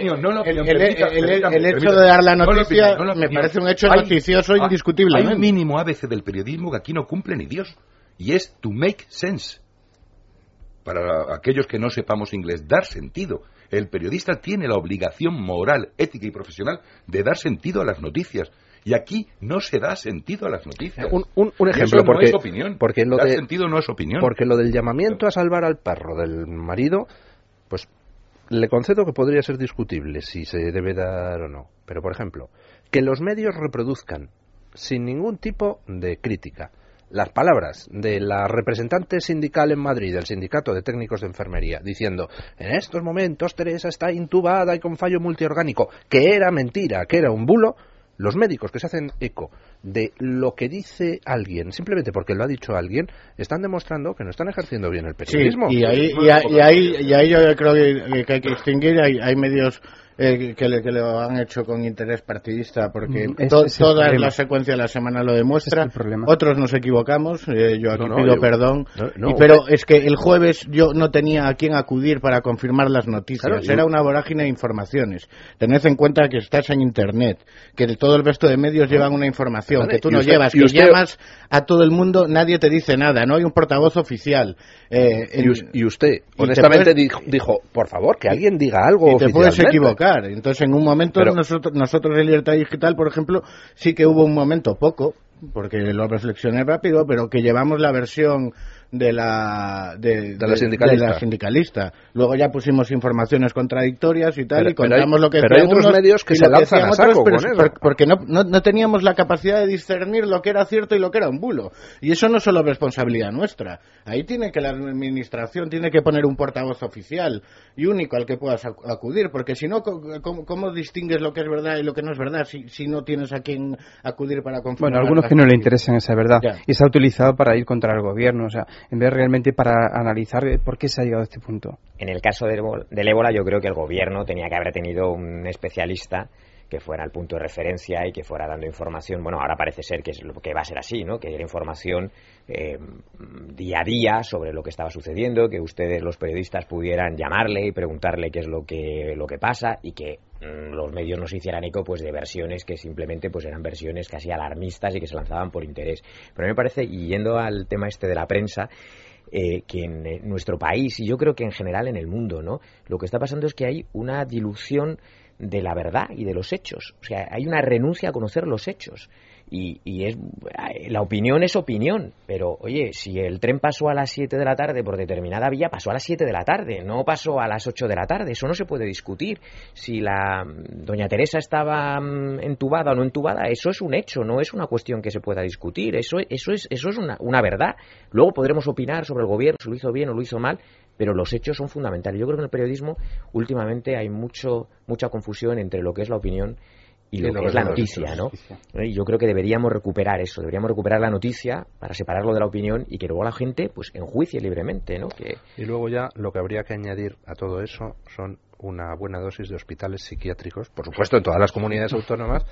hecho de dar la noticia me parece un hecho noticioso indiscutible. Hay un mínimo ABC del periodismo que aquí no cumple ni Dios. Y es to make sense. Para aquellos que no sepamos inglés, dar sentido. El periodista tiene la obligación moral, ética y profesional de dar sentido a las noticias. Y aquí no se da sentido a las noticias. Un, ejemplo, porque, no es opinión. Porque lo Dar sentido no es opinión. Porque lo del llamamiento a salvar al perro del marido, pues le concedo que podría ser discutible si se debe dar o no. Pero, por ejemplo, que los medios reproduzcan sin ningún tipo de crítica las palabras de la representante sindical en Madrid, del Sindicato de Técnicos de Enfermería, diciendo en estos momentos Teresa está intubada y con fallo multiorgánico, que era mentira, que era un bulo, los médicos que se hacen eco de lo que dice alguien, simplemente porque lo ha dicho alguien, están demostrando que no están ejerciendo bien el periodismo. y, ahí, y, ahí, y, ahí, yo creo que, hay que distinguir, hay medios eh, que, le, que, lo han hecho con interés partidista, porque mm, toda la secuencia de la semana lo demuestra. Otros nos equivocamos, eh, yo aquí pido perdón. pero es que el jueves yo no tenía a quién acudir para confirmar las noticias. Era una vorágine de informaciones. Tened en cuenta que estás en Internet, que todo el resto de medios llevan una información, que tú no llevas, que llamas a todo el mundo, nadie te dice nada, no hay un portavoz oficial. Eh, y, usted, honestamente, dijo, por favor, que alguien diga algo. Y te puedes equivocar. Entonces, en un momento, nosotros, nosotros en Libertad Digital, por ejemplo, sí que hubo un momento, poco, porque lo reflexioné rápido, pero que llevamos la versión de la, de, la, sindicalista. Luego ya pusimos informaciones contradictorias y tal, y contamos lo que Pero hay otros medios que se lanzan a saco con eso. Porque no, no, teníamos la capacidad de discernir lo que era cierto y lo que era un bulo. Y eso no es solo responsabilidad nuestra. Ahí tiene que la administración tiene que poner un portavoz oficial y único al que puedas acudir, porque si no, ¿cómo, distingues lo que es verdad y lo que no es verdad si, si no tienes a quien acudir para confirmar? Bueno, algunos que no le interesan esa verdad. Y se ha utilizado para ir contra el gobierno. O sea, en vez realmente para analizar por qué se ha llegado a este punto. En el caso del, ébola, yo creo que el gobierno tenía que haber tenido un especialista que fuera el punto de referencia y que fuera dando información. Bueno, ahora parece ser que, es lo que va a ser así, ¿no? Que diera información eh, día a día sobre lo que estaba sucediendo, que ustedes, los periodistas, pudieran llamarle y preguntarle qué es lo que, lo que pasa y que los medios nos hicieran eco pues de versiones que simplemente pues eran versiones casi alarmistas y que se lanzaban por interés. Pero a mí me parece, y yendo al tema este de la prensa, eh, que en eh, nuestro país y yo creo que en general en el mundo, ¿no? Lo que está pasando es que hay una dilución de la verdad y de los hechos. O sea, hay una renuncia a conocer los hechos. Y, es la opinión es opinión, pero oye, si el tren pasó a las 7 de la tarde por determinada vía, pasó a las 7 de la tarde, no pasó a las 8 de la tarde, eso no se puede discutir. Si la doña Teresa estaba mm, entubada o no entubada, eso es un hecho, no es una cuestión que se pueda discutir, eso, eso es, eso es una, una verdad. Luego podremos opinar sobre el gobierno, si lo hizo bien o lo hizo mal, pero los hechos son fundamentales. Yo creo que en el periodismo últimamente hay mucho, mucha confusión entre lo que es la opinión y lo, que es la noticia, ¿no? Y yo creo que deberíamos recuperar eso, deberíamos recuperar la noticia para separarlo de la opinión y que luego la gente pues enjuicie libremente, ¿no? Que... Y luego ya lo que habría que añadir a todo eso son una buena dosis de hospitales psiquiátricos, por supuesto en todas las comunidades autónomas,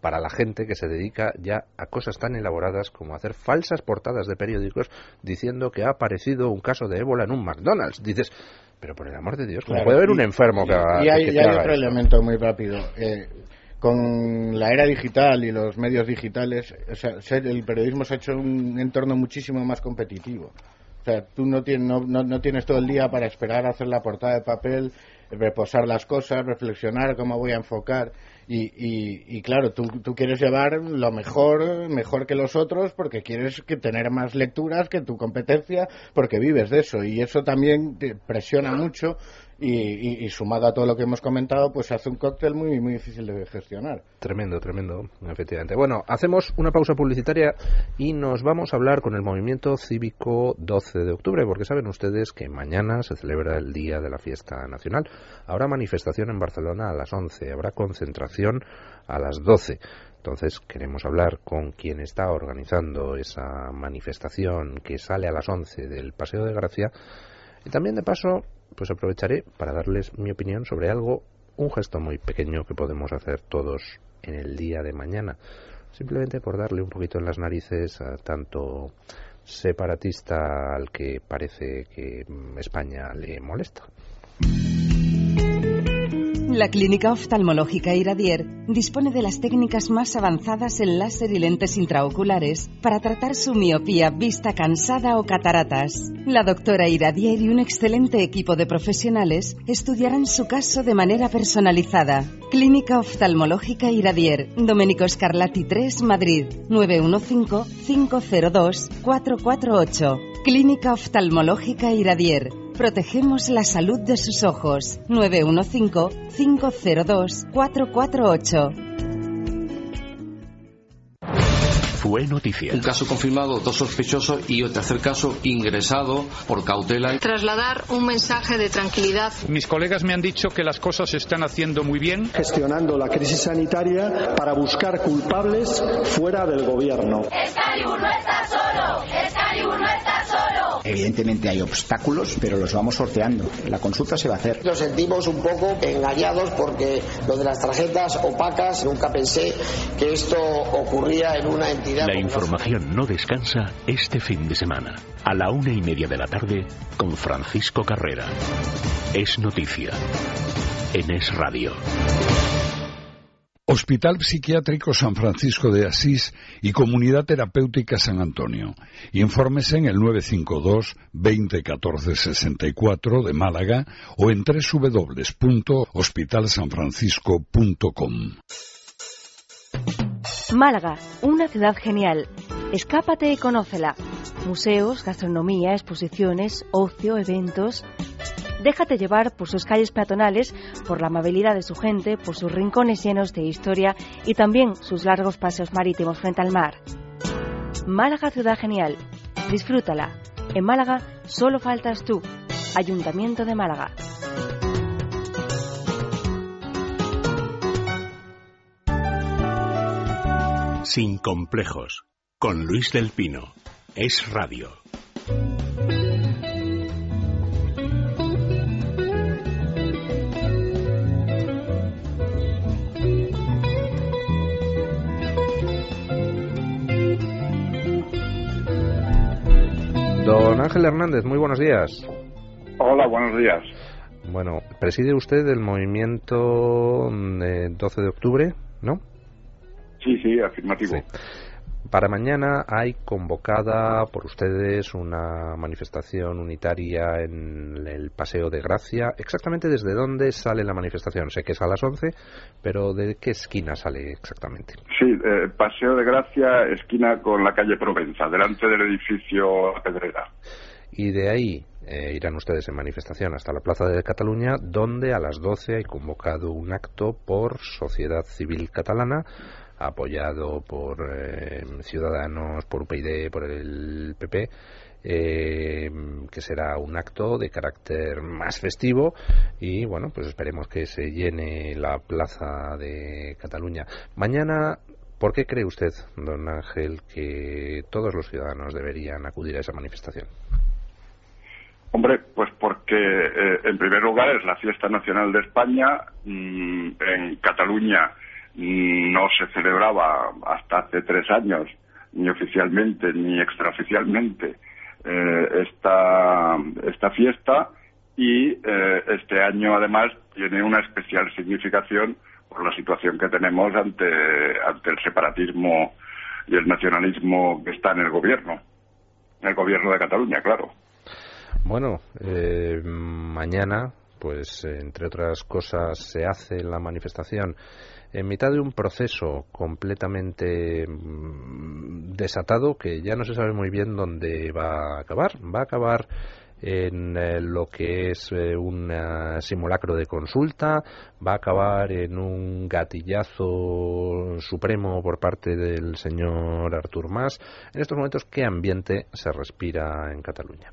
para la gente que se dedica ya a cosas tan elaboradas como hacer falsas portadas de periódicos diciendo que ha aparecido un caso de ébola en un McDonald's. Dices, pero por el amor de Dios, ¿cómo puede haber un enfermo que haga Y hay, otro elemento muy rápido. Eh, con la era digital y los medios digitales, o sea, el periodismo se ha hecho un entorno muchísimo más competitivo. O sea, tú no tienes, no, no, tienes todo el día para esperar a hacer la portada de papel, reposar las cosas, reflexionar cómo voy a enfocar. Y, y, claro, tú, tú, quieres llevar lo mejor, mejor que los otros, porque quieres que tener más lecturas que tu competencia, porque vives de eso. Y eso también te presiona mucho y, sumado a todo lo que hemos comentado, pues hace un cóctel muy, muy difícil de gestionar. Tremendo, tremendo, efectivamente. Bueno, hacemos una pausa publicitaria y nos vamos a hablar con el movimiento cívico 12 de octubre, porque saben ustedes que mañana se celebra el Día de la Fiesta Nacional. Habrá manifestación en Barcelona a las 11, habrá concentración a las 12. Entonces queremos hablar con quien está organizando esa manifestación que sale a las 11 del Paseo de Gracia y también de paso pues aprovecharé para darles mi opinión sobre algo, un gesto muy pequeño que podemos hacer todos en el día de mañana, simplemente por darle un poquito en las narices a tanto separatista al que parece que España le molesta. La Clínica Oftalmológica Iradier dispone de las técnicas más avanzadas en láser y lentes intraoculares para tratar su miopía, vista cansada o cataratas. La doctora Iradier y un excelente equipo de profesionales estudiarán su caso de manera personalizada. Clínica Oftalmológica Iradier, Domenico Scarlatti 3, Madrid, 915-502-448. Clínica Oftalmológica Iradier Protegemos la salud de sus ojos. 915-502-448. Fue noticia. Un caso confirmado, dos sospechosos y el tercer caso ingresado por cautela. Trasladar un mensaje de tranquilidad. Mis colegas me han dicho que las cosas se están haciendo muy bien. Gestionando la crisis sanitaria para buscar culpables fuera del gobierno. Excalibur no está solo. Excalibur no está solo. Evidentemente hay obstáculos, pero los vamos sorteando. La consulta se va a hacer. Nos sentimos un poco engañados porque lo de las tarjetas opacas, nunca pensé que esto ocurría en una entidad la información no descansa este fin de semana. A la una y media de la tarde con Francisco Carrera. Es noticia. En Es Radio. Hospital Psiquiátrico San Francisco de Asís y Comunidad Terapéutica San Antonio. Infórmese en el 952 2014 64 de Málaga o en www.hospitalsanfrancisco.com. Málaga, una ciudad genial. Escápate y conócela. Museos, gastronomía, exposiciones, ocio, eventos. Déjate llevar por sus calles peatonales, por la amabilidad de su gente, por sus rincones llenos de historia y también sus largos paseos marítimos frente al mar. Málaga, ciudad genial. Disfrútala. En Málaga solo faltas tú. Ayuntamiento de Málaga. Sin complejos, con Luis del Pino es radio. Don Ángel Hernández, muy buenos días. Hola, buenos días. Bueno, preside usted el movimiento mm, de 12 de octubre, ¿no? Sí, sí, afirmativo. Sí. Para mañana hay convocada por ustedes una manifestación unitaria en el Paseo de Gracia. ¿Exactamente desde dónde sale la manifestación? Sé que es a las 11, pero ¿de qué esquina sale exactamente? Sí, eh, Paseo de Gracia, esquina con la calle Provenza, delante del edificio Pedrera. Y de ahí eh, irán ustedes en manifestación hasta la Plaza de Cataluña, donde a las 12 hay convocado un acto por Sociedad Civil Catalana apoyado por eh, Ciudadanos, por UPyD, por el PP, eh, que será un acto de carácter más festivo y bueno, pues esperemos que se llene la plaza de Cataluña. Mañana, ¿por qué cree usted, don Ángel, que todos los ciudadanos deberían acudir a esa manifestación? Hombre, pues porque eh, en primer lugar es la fiesta nacional de España, mm, en Cataluña no se celebraba hasta hace tres años, ni oficialmente ni extraoficialmente, eh, esta, esta fiesta y eh, este año además tiene una especial significación por la situación que tenemos ante, ante el separatismo y el nacionalismo que está en el gobierno, en el gobierno de Cataluña, claro. Bueno, eh, mañana, pues entre otras cosas, se hace la manifestación en mitad de un proceso completamente mm, desatado que ya no se sabe muy bien dónde va a acabar. Va a acabar en eh, lo que es eh, un simulacro de consulta, va a acabar en un gatillazo supremo por parte del señor Artur Mas. En estos momentos, ¿qué ambiente se respira en Cataluña?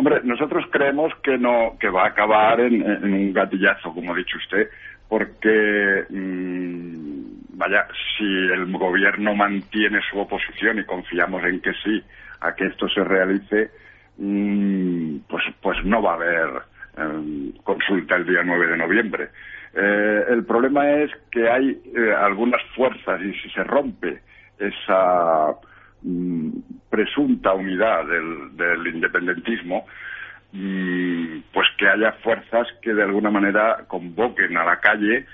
Hombre, nosotros creemos que no que va a acabar en un gatillazo, como ha dicho usted, porque, mm, vaya, si el gobierno mantiene su oposición y confiamos en que sí, a que esto se realice, mm, pues, pues no va a haber em, consulta el día 9 de noviembre. Eh, el problema es que hay eh, algunas fuerzas y si se rompe esa mm, presunta unidad del independentismo, Mm, pues que haya fuerzas que de alguna manera convoquen a la calle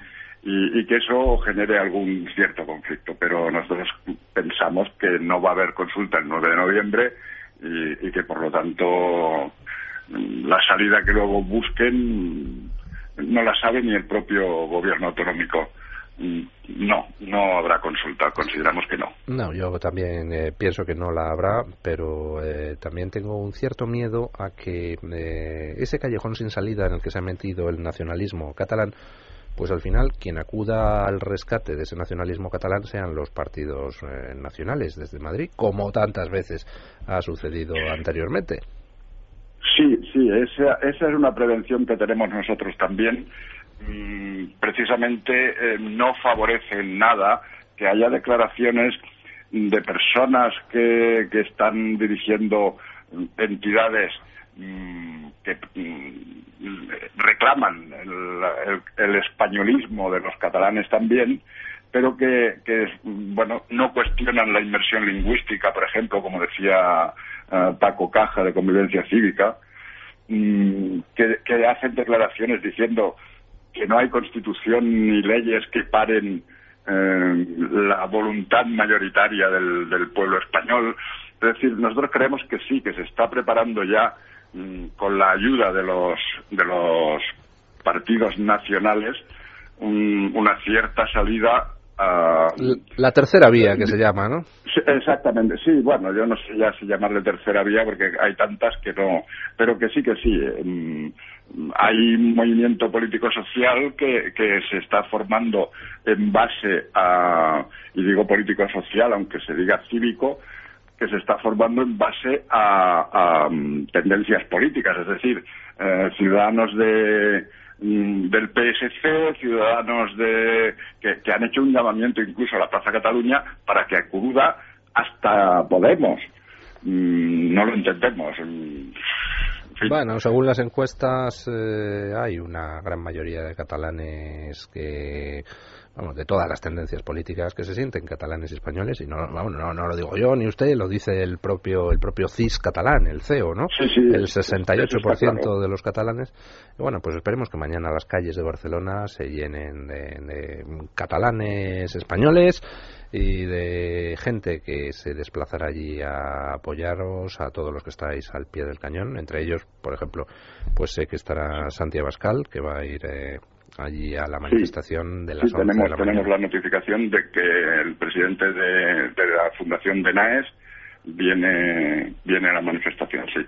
y, que eso genere algún cierto conflicto. Pero nosotros pensamos que no va a haber consulta el 9 de noviembre y, que por lo tanto mm, la salida que luego busquen no la sabe ni el propio gobierno autonómico. Mm, no, no habrá consulta, consideramos que no. No, yo también eh, pienso que no la habrá, pero eh, también tengo un cierto miedo a que eh, ese callejón sin salida en el que se ha metido el nacionalismo catalán, pues al final quien acuda al rescate de ese nacionalismo catalán sean los partidos nacionales desde Madrid, como tantas veces ha sucedido anteriormente. Sí, sí, esa, esa es una prevención que tenemos nosotros también precisamente eh, no favorece en nada que haya declaraciones de personas que, están dirigiendo entidades mm, que mm, reclaman el, españolismo de los catalanes también, pero que, bueno, no cuestionan la inmersión lingüística, por ejemplo, como decía eh, Paco Caja de Convivencia Cívica, que hacen declaraciones diciendo que no hay constitución ni leyes que paren eh, la voluntad mayoritaria del, pueblo español. Es decir, nosotros creemos que sí, que se está preparando ya mm, con la ayuda de los, de los partidos nacionales una cierta salida a... La tercera vía que se llama, ¿no? exactamente, sí, bueno, yo no sé ya si llamarle tercera vía porque hay tantas que no, pero que sí, que sí. Mm, hay un movimiento político social que, que se está formando en base a, y digo político social, aunque se diga cívico, que se está formando en base a, mm, tendencias políticas, es decir, eh, ciudadanos de, del PSC, ciudadanos de, que, han hecho un llamamiento incluso a la Plaza Cataluña para que acuda hasta Podemos. Mm, no lo entendemos Bueno, según las encuestas, eh, hay una gran mayoría de catalanes que vamos, de todas las tendencias políticas que se sienten catalanes y españoles y no, vamos, no, no lo digo yo ni usted, lo dice el propio el propio CIS catalán, el CEO, ¿no? Sí, sí, el 68% de los catalanes. Y bueno, pues esperemos que mañana las calles de Barcelona se llenen de, catalanes españoles y de gente que se desplazará allí a apoyaros a todos los que estáis al pie del cañón, entre ellos, por ejemplo, pues sé que estará Santiago Bascal, que va a ir eh, allí a la manifestación de las sí, tenemos, la tenemos la notificación de que el presidente de, la Fundación de NAES viene, viene a la manifestación, sí.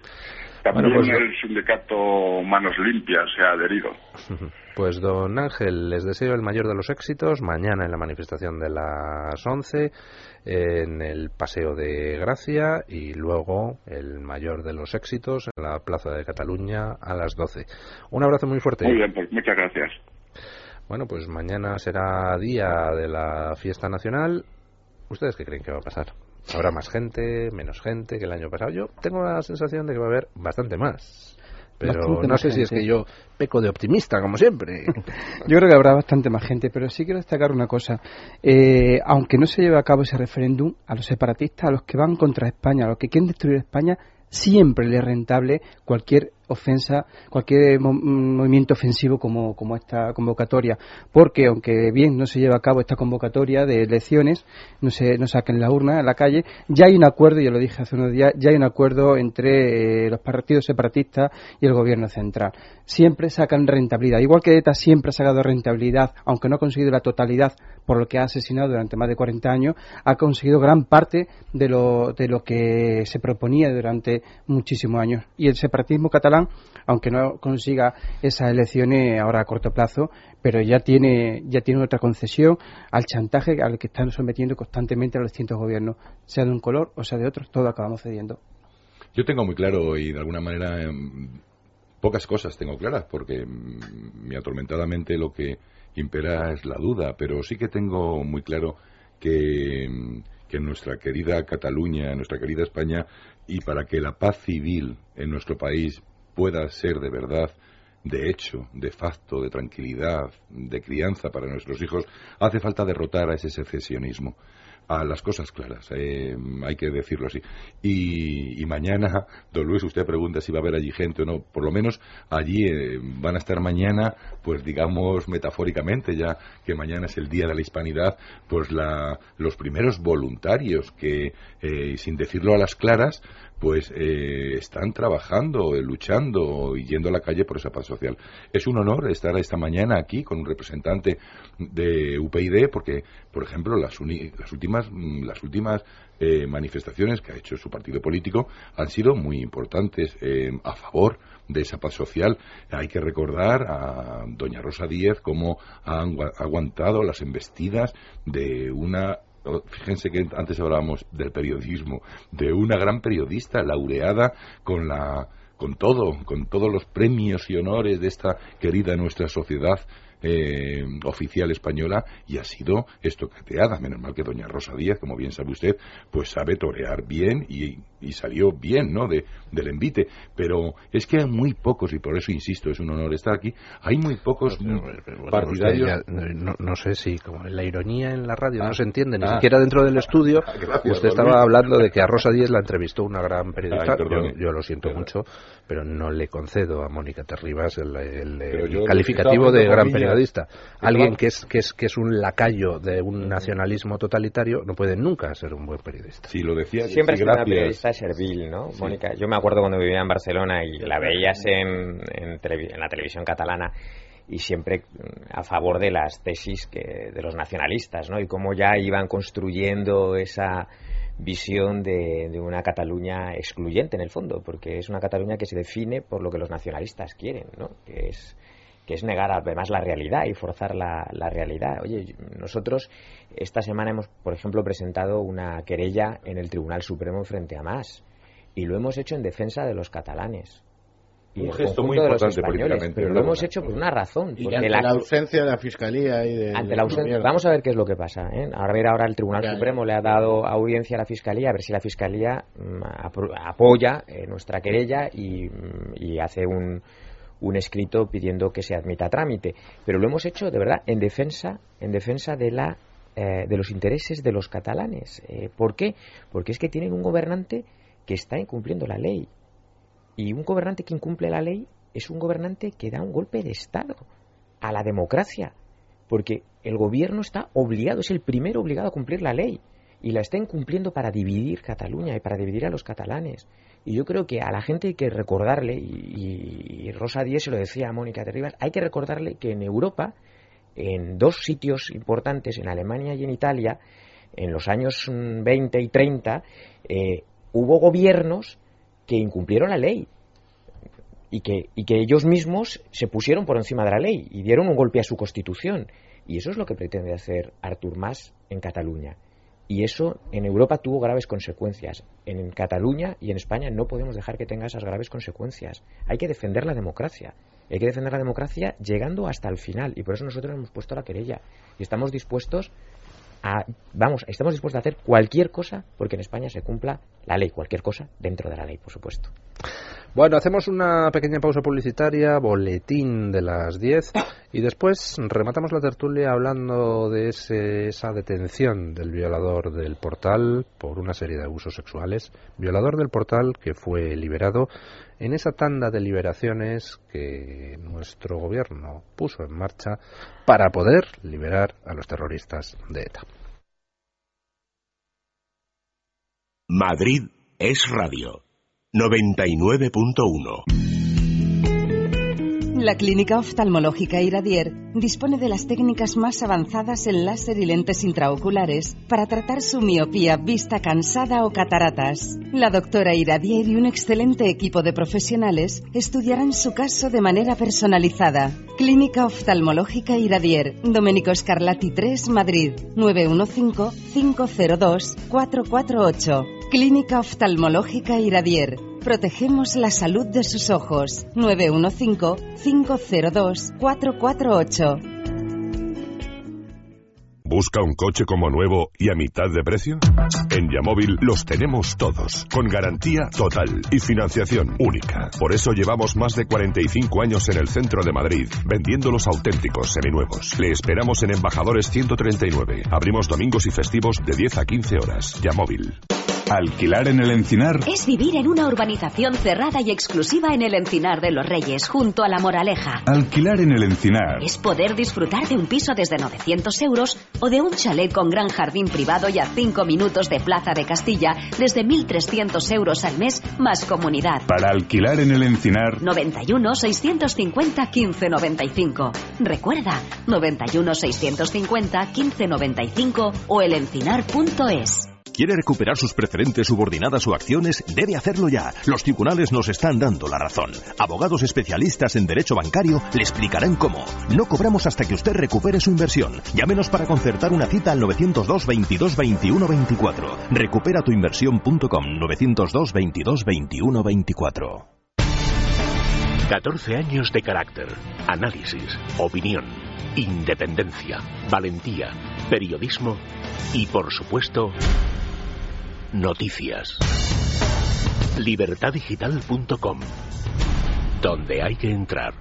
También pues, el sindicato Manos Limpias se ha adherido. Pues don Ángel, les deseo el mayor de los éxitos mañana en la manifestación de las 11 en el Paseo de Gracia y luego el mayor de los éxitos en la Plaza de Cataluña a las 12. Un abrazo muy fuerte. Muy bien, pues muchas gracias. Bueno, pues mañana será día de la fiesta nacional. ¿Ustedes qué creen que va a pasar? ¿Habrá más gente, menos gente que el año pasado? Yo tengo la sensación de que va a haber bastante más. Pero no sé si es que yo peco de optimista, como siempre. yo creo que habrá bastante más gente, pero sí quiero destacar una cosa. Eh, aunque no se lleve a cabo ese referéndum, a los separatistas, a los que van contra España, a los que quieren destruir España, siempre le es rentable cualquier ofensa, cualquier movimiento ofensivo como, como esta convocatoria, porque aunque bien no se lleva a cabo esta convocatoria de elecciones, no se no saquen la urna a la calle, ya hay un acuerdo, yo lo dije hace unos días, ya hay un acuerdo entre eh, los partidos separatistas y el gobierno central. Siempre sacan rentabilidad, igual que ETA siempre ha sacado rentabilidad, aunque no ha conseguido la totalidad por lo que ha asesinado durante más de 40 años, ha conseguido gran parte de lo, de lo que se proponía durante muchísimos años. Y el separatismo catalán aunque no consiga esas elecciones ahora a corto plazo, pero ya tiene, ya tiene otra concesión al chantaje al que están sometiendo constantemente a los distintos gobiernos, sea de un color o sea de otro, todo acabamos cediendo. Yo tengo muy claro y de alguna manera em, pocas cosas tengo claras porque mi atormentadamente lo que impera es la duda, pero sí que tengo muy claro que, que nuestra querida Cataluña, nuestra querida España, y para que la paz civil en nuestro país pueda ser de verdad, de hecho, de facto, de tranquilidad, de crianza para nuestros hijos, hace falta derrotar a ese secesionismo a las cosas claras, eh, hay que decirlo así. Y, mañana, don Luis, usted pregunta si va a haber allí gente o no. Por lo menos allí eh, van a estar mañana, pues digamos metafóricamente, ya que mañana es el Día de la Hispanidad, pues la, los primeros voluntarios que, eh, sin decirlo a las claras, pues eh, están trabajando, eh, luchando y yendo a la calle por esa paz social. Es un honor estar esta mañana aquí con un representante de UPyD porque, por ejemplo, las, las últimas, mm, las últimas eh, manifestaciones que ha hecho su partido político han sido muy importantes a favor de esa paz social. Hay que recordar a doña Rosa Díez cómo ha aguantado las embestidas de una fíjense que antes hablábamos del periodismo, de una gran periodista laureada con la con todo, con todos los premios y honores de esta querida nuestra sociedad eh, oficial española y ha sido estocateada. Menos mal que doña Rosa Díaz, como bien sabe usted, pues sabe torear bien y, salió bien, ¿no? De, del envite. Pero es que hay muy pocos, y por eso insisto, es un honor estar aquí, hay muy pocos partidarios. no, sé si, como la ironía en la radio no ah. se entiende, ni ah. siquiera dentro del estudio, usted estaba hablando de que a Rosa Díez la entrevistó una gran periodista. yo, lo siento mucho, pero no le concedo a Mónica Terribas el, el calificativo de gran periodista Alguien que es, que, es, que es un lacayo de un nacionalismo totalitario no puede nunca ser un buen periodista. Sí, lo decía. Siempre es una periodista servil, ¿no, Mónica? Yo me acuerdo cuando vivía en Barcelona y la veías en, en, la televisión catalana y siempre a favor de las tesis que, de los nacionalistas, ¿no? Y cómo ya iban construyendo esa visión de, de, una Cataluña excluyente en el fondo, porque es una Cataluña que se define por lo que los nacionalistas quieren, ¿no? Que es que es negar además la realidad y forzar la, realidad. Oye, nosotros esta semana hemos, por ejemplo, presentado una querella en el Tribunal Supremo frente a Más y lo hemos hecho en defensa de los catalanes. y un gesto muy importante políticamente. Pero lo hemos hecho por una razón. Y ante la, ausencia de la Fiscalía y de... Ante la ausencia, vamos a ver qué es lo que pasa. ¿eh? A ver, ahora el Tribunal Supremo le ha dado audiencia a la Fiscalía, a ver si la Fiscalía mm, apoya eh, nuestra querella y, mm, y hace un, un escrito pidiendo que se admita trámite. Pero lo hemos hecho, de verdad, en defensa, en defensa de la eh, de los intereses de los catalanes. Eh, ¿Por qué? Porque es que tienen un gobernante que está incumpliendo la ley. Y un gobernante que incumple la ley es un gobernante que da un golpe de Estado a la democracia. Porque el gobierno está obligado, es el primero obligado a cumplir la ley. Y la está incumpliendo para dividir Cataluña y para dividir a los catalanes. Y yo creo que a la gente hay que recordarle, y, Rosa Díez se lo decía a Mónica de Rivas, hay que recordarle que en Europa en dos sitios importantes, en Alemania y en Italia, en los años 20 y 30, eh, hubo gobiernos que incumplieron la ley y que, y que ellos mismos se pusieron por encima de la ley y dieron un golpe a su constitución. Y eso es lo que pretende hacer Artur Mas en Cataluña. Y eso en Europa tuvo graves consecuencias. En Cataluña y en España no podemos dejar que tenga esas graves consecuencias. Hay que defender la democracia. Hay que defender la democracia llegando hasta el final y por eso nosotros hemos puesto la querella y estamos dispuestos vamos, estamos dispuestos a hacer cualquier cosa porque en España se cumpla la ley, cualquier cosa dentro de la ley, por supuesto. Bueno, hacemos una pequeña pausa publicitaria, boletín de las 10 y después rematamos la tertulia hablando de esa detención del violador del portal por una serie de abusos sexuales. Violador del portal que fue liberado en esa tanda de liberaciones que nuestro gobierno puso en marcha para poder liberar a los terroristas de ETA. Madrid es radio 99.1 la Clínica Oftalmológica Iradier dispone de las técnicas más avanzadas en láser y lentes intraoculares para tratar su miopía, vista cansada o cataratas. La doctora Iradier y un excelente equipo de profesionales estudiarán su caso de manera personalizada. Clínica Oftalmológica Iradier, Domenico Scarlatti 3, Madrid, 915-502-448. Clínica Oftalmológica Iradier Protegemos la salud de sus ojos. 915-502-448. ¿Busca un coche como nuevo y a mitad de precio? En Yamóvil los tenemos todos, con garantía total y financiación única. Por eso llevamos más de 45 años en el centro de Madrid, vendiendo los auténticos seminuevos. Le esperamos en Embajadores 139. Abrimos domingos y festivos de 10 a 15 horas. Yamóvil. ¿Alquilar en el Encinar? Es vivir en una urbanización cerrada y exclusiva en el Encinar de los Reyes, junto a la Moraleja. Alquilar en el Encinar. Es poder disfrutar de un piso desde 900 euros o de un chalet con gran jardín privado y a 5 minutos de Plaza de Castilla desde 1.300 euros al mes más comunidad. Para alquilar en el Encinar. 91 650 1595. Recuerda, 91 650 1595 o elencinar.es. ¿Quiere recuperar sus preferentes subordinadas o acciones? Debe hacerlo ya. Los tribunales nos están dando la razón. Abogados especialistas en derecho bancario le explicarán cómo. No cobramos hasta que usted recupere su inversión. Llámenos para concertar una cita al 902 22 21 24. Recupera tu inversión.com 902 22 21 24. 14 años de carácter, análisis, opinión, independencia, valentía, periodismo y, por supuesto, Noticias. Libertadigital.com. Donde hay que entrar.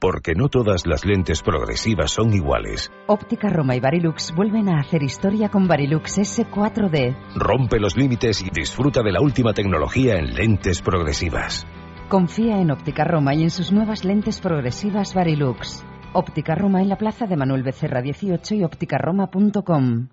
Porque no todas las lentes progresivas son iguales. Óptica Roma y Barilux vuelven a hacer historia con Barilux S4D. Rompe los límites y disfruta de la última tecnología en lentes progresivas. Confía en Óptica Roma y en sus nuevas lentes progresivas Barilux. Óptica Roma en la plaza de Manuel Becerra 18 y ópticaroma.com.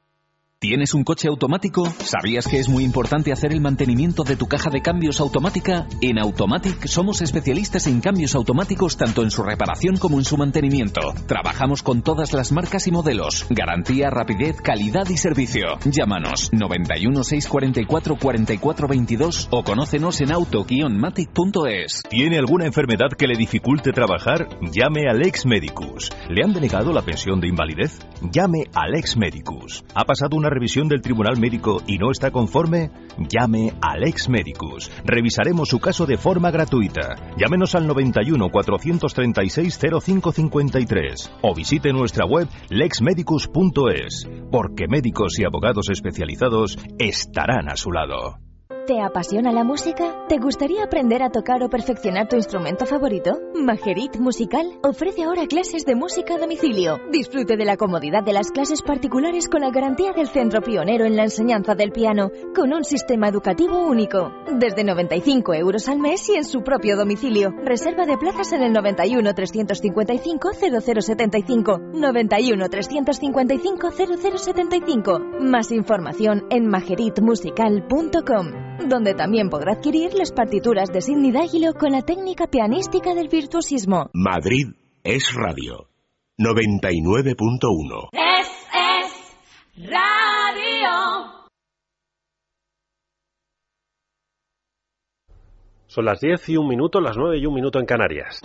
¿Tienes un coche automático? ¿Sabías que es muy importante hacer el mantenimiento de tu caja de cambios automática? En Automatic somos especialistas en cambios automáticos tanto en su reparación como en su mantenimiento. Trabajamos con todas las marcas y modelos. Garantía, rapidez, calidad y servicio. Llámanos 91 644 44 22 o conócenos en auto-matic.es. ¿Tiene alguna enfermedad que le dificulte trabajar? Llame al ex Medicus. ¿Le han denegado la pensión de invalidez? Llame al ex Medicus. ¿Ha pasado una revisión del Tribunal Médico y no está conforme? Llame a Lex Medicus. Revisaremos su caso de forma gratuita. Llámenos al 91 436 0553 o visite nuestra web lexmedicus.es, porque médicos y abogados especializados estarán a su lado. ¿Te apasiona la música? ¿Te gustaría aprender a tocar o perfeccionar tu instrumento favorito? Majerit Musical ofrece ahora clases de música a domicilio. Disfrute de la comodidad de las clases particulares con la garantía del centro pionero en la enseñanza del piano, con un sistema educativo único. Desde 95 euros al mes y en su propio domicilio. Reserva de plazas en el 91 355 0075. 91 355 0075. Más información en majeritmusical.com donde también podrá adquirir las partituras de Sidney D'Aguilo con la técnica pianística del virtuosismo. Madrid es radio. 99.1. Es, es radio. Son las 10 y un minuto, las 9 y un minuto en Canarias.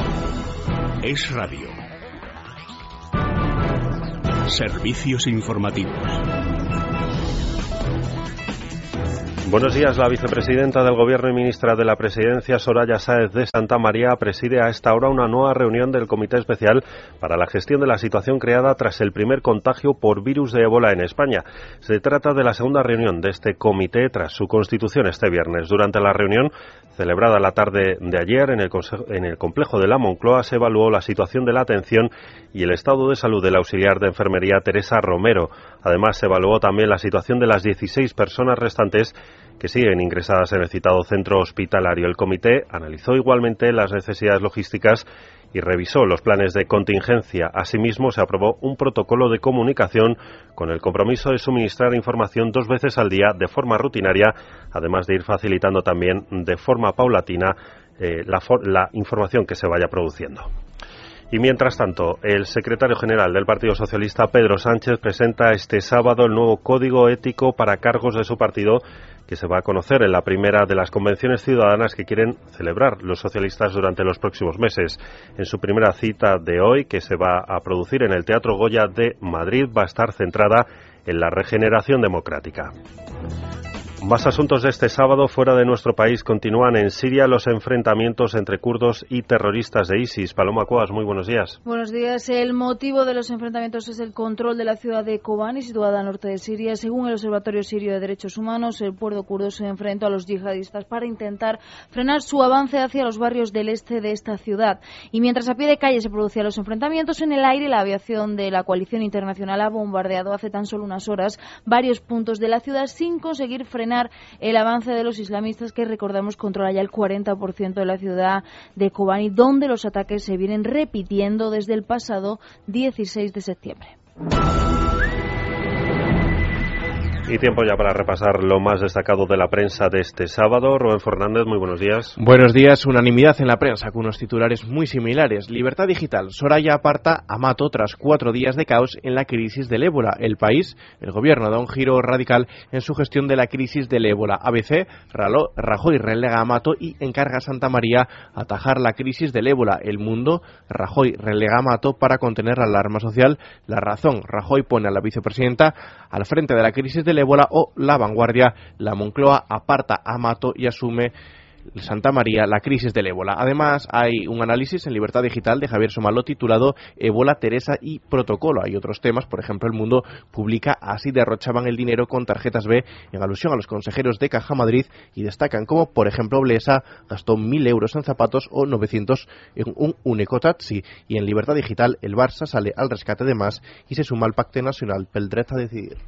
Es radio. Servicios informativos. Buenos días. La vicepresidenta del Gobierno y ministra de la Presidencia, Soraya Sáez de Santa María, preside a esta hora una nueva reunión del Comité Especial para la Gestión de la Situación creada tras el primer contagio por virus de ébola en España. Se trata de la segunda reunión de este comité tras su constitución este viernes. Durante la reunión, celebrada la tarde de ayer en el, en el complejo de la Moncloa, se evaluó la situación de la atención y el estado de salud del auxiliar de enfermería Teresa Romero. Además, se evaluó también la situación de las 16 personas restantes que siguen ingresadas en el citado centro hospitalario. El comité analizó igualmente las necesidades logísticas y revisó los planes de contingencia. Asimismo, se aprobó un protocolo de comunicación con el compromiso de suministrar información dos veces al día de forma rutinaria, además de ir facilitando también de forma paulatina eh, la, la información que se vaya produciendo. Y mientras tanto, el secretario general del Partido Socialista, Pedro Sánchez, presenta este sábado el nuevo código ético para cargos de su partido que se va a conocer en la primera de las convenciones ciudadanas que quieren celebrar los socialistas durante los próximos meses. En su primera cita de hoy, que se va a producir en el Teatro Goya de Madrid, va a estar centrada en la regeneración democrática. Más asuntos de este sábado fuera de nuestro país. Continúan en Siria los enfrentamientos entre kurdos y terroristas de ISIS. Paloma Cuas, muy buenos días. Buenos días. El motivo de los enfrentamientos es el control de la ciudad de Kobani, situada al norte de Siria. Según el Observatorio Sirio de Derechos Humanos, el pueblo kurdo se enfrenta a los yihadistas para intentar frenar su avance hacia los barrios del este de esta ciudad. Y mientras a pie de calle se producían los enfrentamientos, en el aire la aviación de la coalición internacional ha bombardeado hace tan solo unas horas varios puntos de la ciudad sin conseguir frenar el avance de los islamistas que recordamos controla ya el 40% de la ciudad de Kobani, donde los ataques se vienen repitiendo desde el pasado 16 de septiembre. Y tiempo ya para repasar lo más destacado de la prensa de este sábado. Rubén Fernández, muy buenos días. Buenos días. Unanimidad en la prensa con unos titulares muy similares. Libertad digital. Soraya aparta a Mato tras cuatro días de caos en la crisis del ébola. El país, el gobierno da un giro radical en su gestión de la crisis del ébola. ABC, Rajoy relega a Mato y encarga a Santa María atajar la crisis del ébola. El mundo, Rajoy relega a Mato para contener la alarma social. La razón, Rajoy pone a la vicepresidenta al frente de la crisis del ébola o la vanguardia, la Moncloa aparta a Mato y asume Santa María, la crisis del ébola. Además, hay un análisis en Libertad Digital de Javier Somalo titulado Ébola, Teresa y Protocolo. Hay otros temas, por ejemplo, El Mundo publica Así derrochaban el dinero con tarjetas B en alusión a los consejeros de Caja Madrid y destacan como, por ejemplo, Blesa gastó 1.000 euros en zapatos o 900 en un único taxi. Y en Libertad Digital, el Barça sale al rescate de más y se suma al Pacto Nacional pel Dret a Decidir.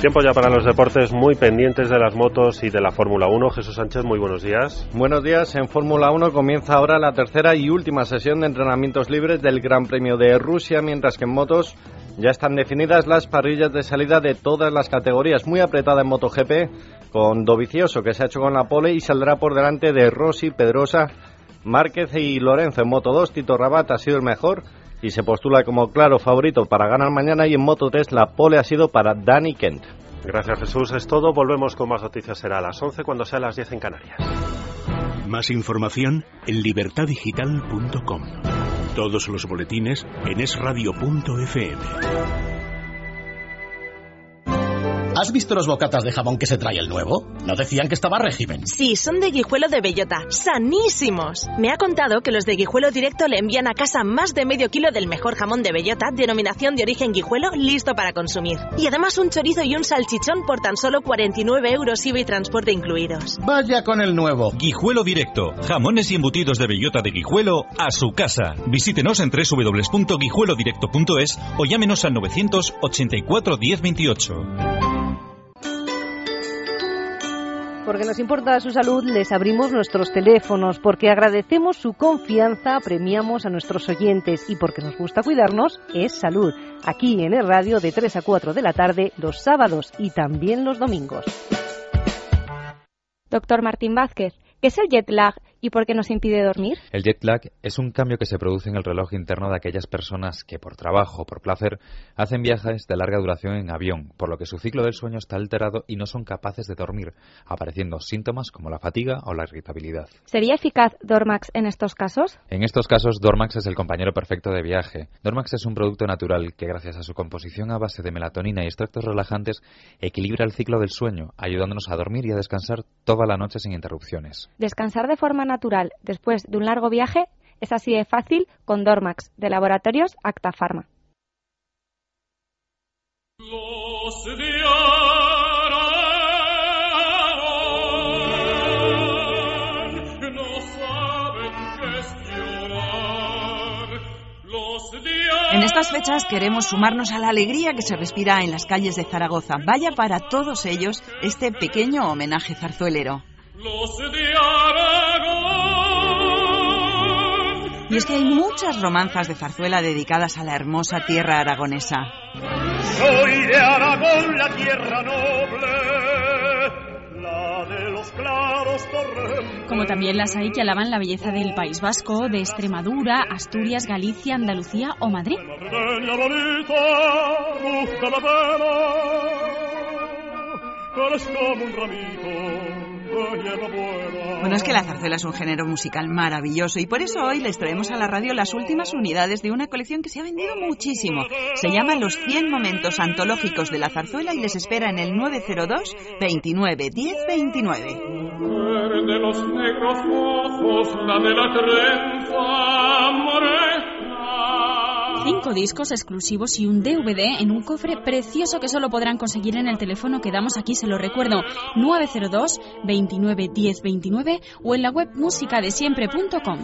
Tiempo ya para los deportes muy pendientes de las motos y de la Fórmula 1. Jesús Sánchez, muy buenos días. Buenos días. En Fórmula 1 comienza ahora la tercera y última sesión de entrenamientos libres del Gran Premio de Rusia, mientras que en motos ya están definidas las parrillas de salida de todas las categorías. Muy apretada en MotoGP, con Dovicioso, que se ha hecho con la pole y saldrá por delante de Rossi, Pedrosa, Márquez y Lorenzo. En Moto 2, Tito Rabat ha sido el mejor y se postula como claro favorito para ganar mañana y en Moto 3 la pole ha sido para Danny Kent. Gracias Jesús, es todo. Volvemos con más noticias. Será a las 11 cuando sea las 10 en Canarias. Más información en libertadigital.com. Todos los boletines en esradio.fm. ¿Has visto los bocatas de jamón que se trae el nuevo? ¿No decían que estaba régimen? Sí, son de guijuelo de bellota. ¡Sanísimos! Me ha contado que los de guijuelo directo le envían a casa más de medio kilo del mejor jamón de bellota, denominación de origen guijuelo, listo para consumir. Y además un chorizo y un salchichón por tan solo 49 euros IVA y transporte incluidos. Vaya con el nuevo. Guijuelo directo. Jamones y embutidos de bellota de guijuelo a su casa. Visítenos en www.guijuelodirecto.es o llámenos al 984 1028. Porque nos importa su salud, les abrimos nuestros teléfonos, porque agradecemos su confianza, premiamos a nuestros oyentes y porque nos gusta cuidarnos, es salud. Aquí en el radio de 3 a 4 de la tarde, los sábados y también los domingos. Doctor Martín Vázquez, ¿qué es el jet lag ¿Y por qué nos impide dormir? El jet lag es un cambio que se produce en el reloj interno de aquellas personas que por trabajo o por placer hacen viajes de larga duración en avión, por lo que su ciclo del sueño está alterado y no son capaces de dormir, apareciendo síntomas como la fatiga o la irritabilidad. ¿Sería eficaz Dormax en estos casos? En estos casos, Dormax es el compañero perfecto de viaje. Dormax es un producto natural que, gracias a su composición a base de melatonina y extractos relajantes, equilibra el ciclo del sueño, ayudándonos a dormir y a descansar toda la noche sin interrupciones. ¿Descansar de forma natural después de un largo viaje es así de fácil con Dormax de Laboratorios Acta Pharma. En estas fechas queremos sumarnos a la alegría que se respira en las calles de Zaragoza. Vaya para todos ellos este pequeño homenaje zarzuelero. Y es que hay muchas romanzas de zarzuela dedicadas a la hermosa tierra aragonesa. Soy de Aragón, la tierra noble, la de los claros torrentes. Como también las hay que alaban la belleza del País Vasco, de Extremadura, Asturias, Galicia, Andalucía o Madrid. como un ramito bueno, es que la zarzuela es un género musical maravilloso y por eso hoy les traemos a la radio las últimas unidades de una colección que se ha vendido muchísimo. Se llama Los 100 Momentos Antológicos de la Zarzuela y les espera en el 902 29 10 29. De los negros ojos, la de la cinco discos exclusivos y un DVD en un cofre precioso que solo podrán conseguir en el teléfono que damos aquí, se lo recuerdo, 902 29 10 29 o en la web musicadesiempre.com.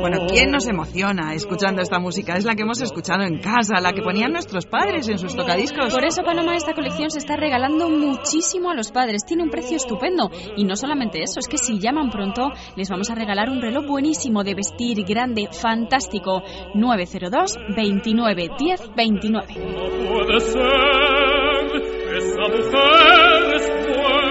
Bueno, ¿quién nos emociona escuchando esta música? Es la que hemos escuchado en casa, la que ponían nuestros padres en sus tocadiscos. Por eso, Panamá, esta colección se está regalando muchísimo a los padres. Tiene un precio estupendo. Y no solamente eso, es que si llaman pronto, les vamos a regalar un reloj buenísimo de vestir, grande, fantástico. 902 29 10 29. puede ser, esa mujer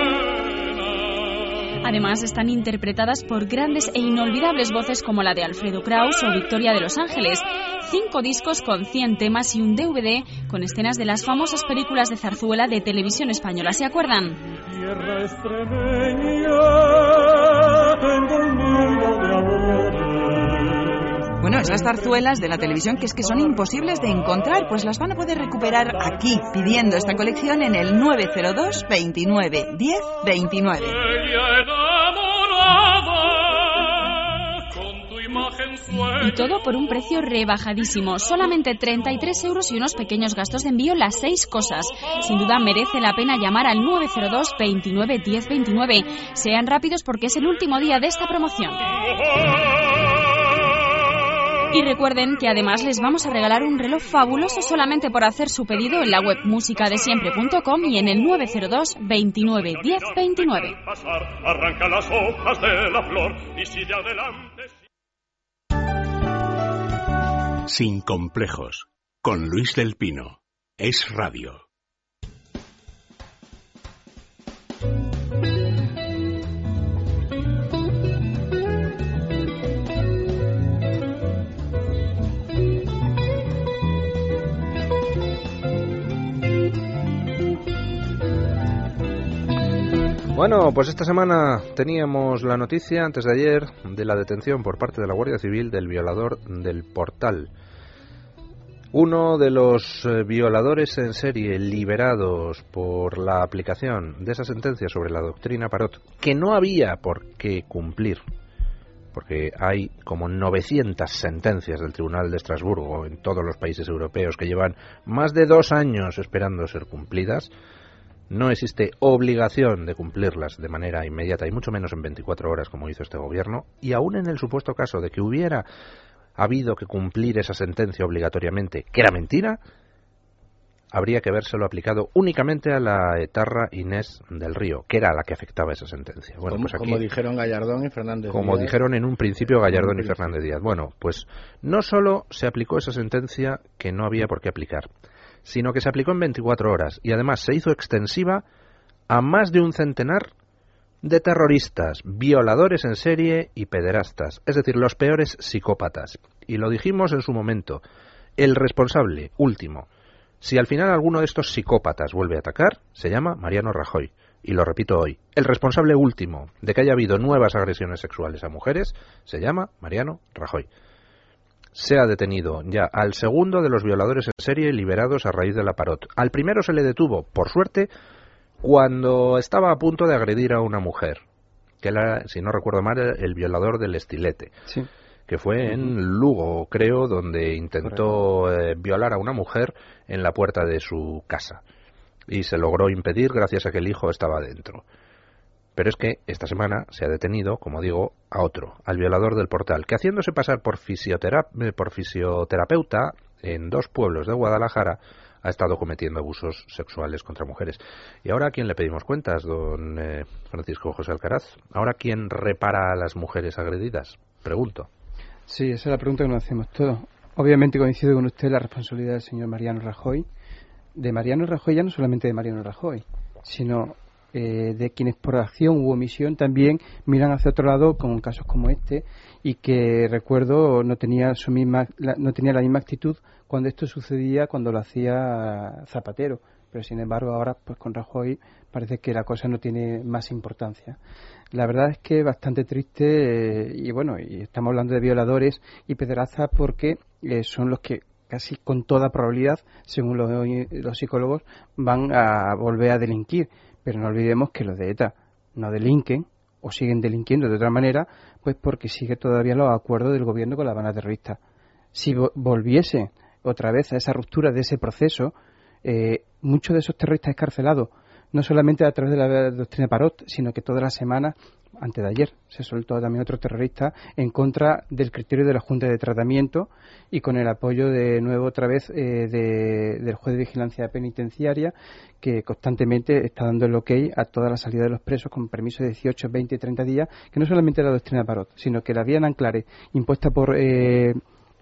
Además, están interpretadas por grandes e inolvidables voces como la de Alfredo Kraus o Victoria de Los Ángeles. Cinco discos con 100 temas y un DVD con escenas de las famosas películas de zarzuela de televisión española. ¿Se acuerdan? Bueno, esas zarzuelas de la televisión que es que son imposibles de encontrar, pues las van a poder recuperar aquí, pidiendo esta colección en el 902 29 10 29. Y todo por un precio rebajadísimo, solamente 33 euros y unos pequeños gastos de envío las seis cosas. Sin duda merece la pena llamar al 902 29 10 29. Sean rápidos porque es el último día de esta promoción. Y recuerden que además les vamos a regalar un reloj fabuloso solamente por hacer su pedido en la web musicadesiempre.com y en el 902 29 10 29. Arranca las hojas de la flor y sigue adelante. Sin complejos, con Luis del Pino. Es radio. Bueno, pues esta semana teníamos la noticia antes de ayer de la detención por parte de la Guardia Civil del violador del portal. Uno de los eh, violadores en serie liberados por la aplicación de esa sentencia sobre la doctrina Parot, que no había por qué cumplir, porque hay como 900 sentencias del Tribunal de Estrasburgo en todos los países europeos que llevan más de dos años esperando ser cumplidas, no existe obligación de cumplirlas de manera inmediata y mucho menos en 24 horas como hizo este gobierno, y aún en el supuesto caso de que hubiera habido que cumplir esa sentencia obligatoriamente, que era mentira, habría que habérselo aplicado únicamente a la etarra Inés del Río, que era la que afectaba esa sentencia. Bueno, como, pues como dijeron Gallardón y Fernández Como dijeron en un principio Gallardón y Fernández Díaz. Bueno, pues no solo se aplicó esa sentencia que no había por qué aplicar, sino que se aplicó en 24 horas y además se hizo extensiva a más de un centenar de terroristas, violadores en serie y pederastas, es decir, los peores psicópatas. Y lo dijimos en su momento, el responsable último, si al final alguno de estos psicópatas vuelve a atacar, se llama Mariano Rajoy. Y lo repito hoy, el responsable último de que haya habido nuevas agresiones sexuales a mujeres se llama Mariano Rajoy se ha detenido ya al segundo de los violadores en serie liberados a raíz de la parot. Al primero se le detuvo, por suerte, cuando estaba a punto de agredir a una mujer, que era, si no recuerdo mal, el violador del estilete. que fue en Lugo, creo, donde intentó eh, violar a una mujer en la puerta de su casa. Y se logró impedir gracias a que el hijo estaba dentro. Pero es que esta semana se ha detenido, como digo, a otro, al violador del portal, que haciéndose pasar por, eh, por fisioterapeuta en dos pueblos de Guadalajara, ha estado cometiendo abusos sexuales contra mujeres. ¿Y ahora a quién le pedimos cuentas, don eh, Francisco José Alcaraz? ¿Ahora quién repara a las mujeres agredidas? Pregunto. Sí, esa es la pregunta que nos hacemos todos. Obviamente coincido con usted la responsabilidad del señor Mariano Rajoy. De Mariano Rajoy, ya no solamente de Mariano Rajoy, sino eh, de quienes por acción u omisión también miran hacia otro lado con casos como este y que recuerdo no tenía su misma la, no tenía la misma actitud cuando esto sucedía cuando lo hacía Zapatero. Pero sin embargo ahora pues con Rajoy parece que la cosa no tiene más importancia. La verdad es que bastante triste eh, y bueno y estamos hablando de violadores y pederazas porque eh, son los que casi con toda probabilidad según los, los psicólogos van a volver a delinquir pero no olvidemos que los de ETA no delinquen o siguen delinquiendo de otra manera, pues porque sigue todavía los acuerdos del gobierno con la banda terrorista. Si volviese otra vez a esa ruptura de ese proceso, eh, muchos de esos terroristas escarcelados, no solamente a través de la doctrina Parot, sino que todas las semanas antes de ayer se soltó también otro terrorista en contra del criterio de la Junta de Tratamiento y con el apoyo de nuevo otra vez eh, del juez de vigilancia penitenciaria que constantemente está dando el ok a toda la salida de los presos con permiso de 18, 20 y 30 días, que no solamente la doctrina Parot, sino que la vía en Anclare impuesta por eh,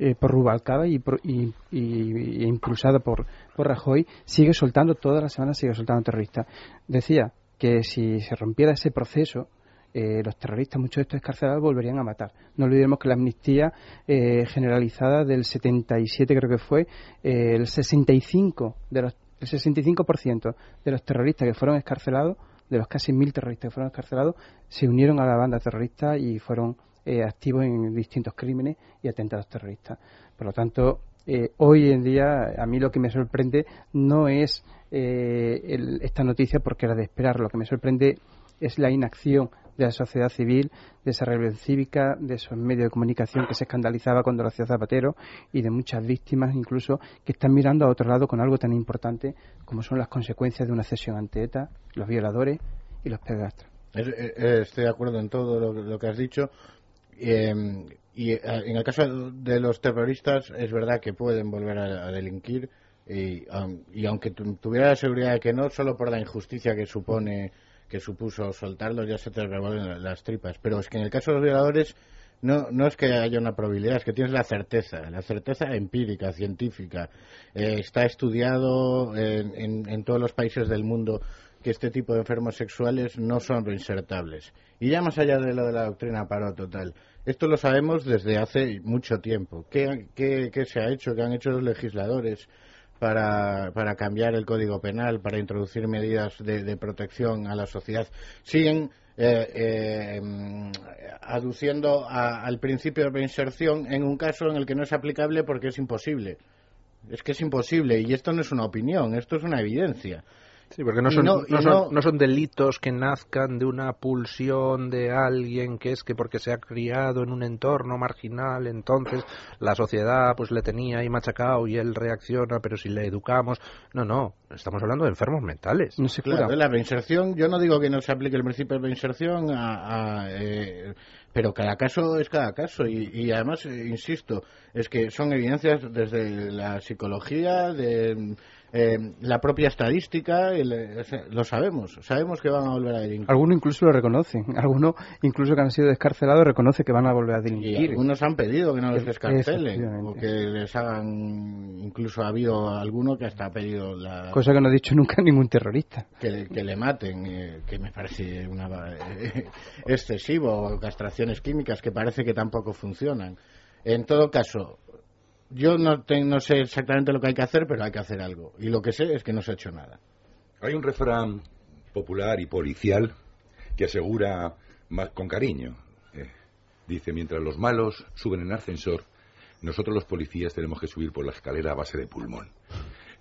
eh, por Rubalcaba y, y, impulsada por, por Rajoy, sigue soltando, todas las semanas sigue soltando terroristas. Decía que si se rompiera ese proceso, eh, los terroristas, muchos de estos escarcelados, volverían a matar. No olvidemos que la amnistía eh, generalizada del 77, creo que fue, eh, el 65 de los el 65% de los terroristas que fueron escarcelados, de los casi mil terroristas que fueron escarcelados, se unieron a la banda terrorista y fueron activos en distintos crímenes y atentados terroristas. Por lo tanto, hoy en día a mí lo que me sorprende no es esta noticia porque era de esperar, lo que me sorprende es la inacción de la sociedad civil, de esa rebelión cívica, de esos medios de comunicación que se escandalizaba cuando lo hacía Zapatero y de muchas víctimas incluso que están mirando a otro lado con algo tan importante como son las consecuencias de una cesión ante ETA, los violadores y los pedastros. Eh, eh, estoy de acuerdo en todo lo, que has dicho. Em, y eh, en el caso de los terroristas es verdad que pueden volver a, delinquir y, y, aunque tuviera la seguridad de que no, solo por la injusticia que supone que supuso soltarlos ya se te revuelven las tripas. Pero es que en el caso de los violadores no, no es que haya una probabilidad, es que tienes la certeza, la certeza empírica, científica. Eh, está estudiado en, en, todos los países del mundo que este tipo de enfermos sexuales no son reinsertables. Y ya más allá de lo de la doctrina paro total, esto lo sabemos desde hace mucho tiempo. ¿Qué, qué, qué se ha hecho? ¿Qué han hecho los legisladores? Para, para cambiar el Código Penal, para introducir medidas de, protección a la sociedad, siguen eh, eh, aduciendo a- al principio de reinserción en un caso en el que no es aplicable porque es imposible. Es que es imposible y esto no es una opinión, esto es una evidencia. Sí, porque no son, no- son, no- no son delitos que nazcan de una pulsión de alguien que es que porque se ha criado en un entorno marginal, entonces la sociedad pues le tenía ahí machacado y él reacciona, pero si le educamos. No, no, estamos hablando de enfermos mentales. No se Claro, la reinserción, yo no digo que no se aplique el principio de reinserción, a- a, eh, pero cada caso es cada caso. Y, y además, eh, insisto, es que son evidencias desde la psicología, de eh, la propia estadística, el, lo sabemos, sabemos que van a volver a delinquir. Algunos incluso lo reconocen. Algunos, incluso que han sido descarcelados, reconocen que van a volver a Y delinquir. algunos han pedido que no los descarcelen, o que les hagan, incluso ha habido alguno que hasta ha pedido la, Cosa que no ha dicho nunca ningún terrorista. que, le- que le maten, eh, que me parece una, eh, excesivo, o castraciones químicas que parece que tampoco funcionan. En todo caso, yo no, no sé exactamente lo que hay que hacer, pero hay que hacer algo. Y lo que sé es que no se ha hecho nada. Hay un refrán popular y policial que asegura más con cariño. eh, dice, mientras los malos suben en ascensor, nosotros los policías tenemos que subir por la escalera a base de pulmón.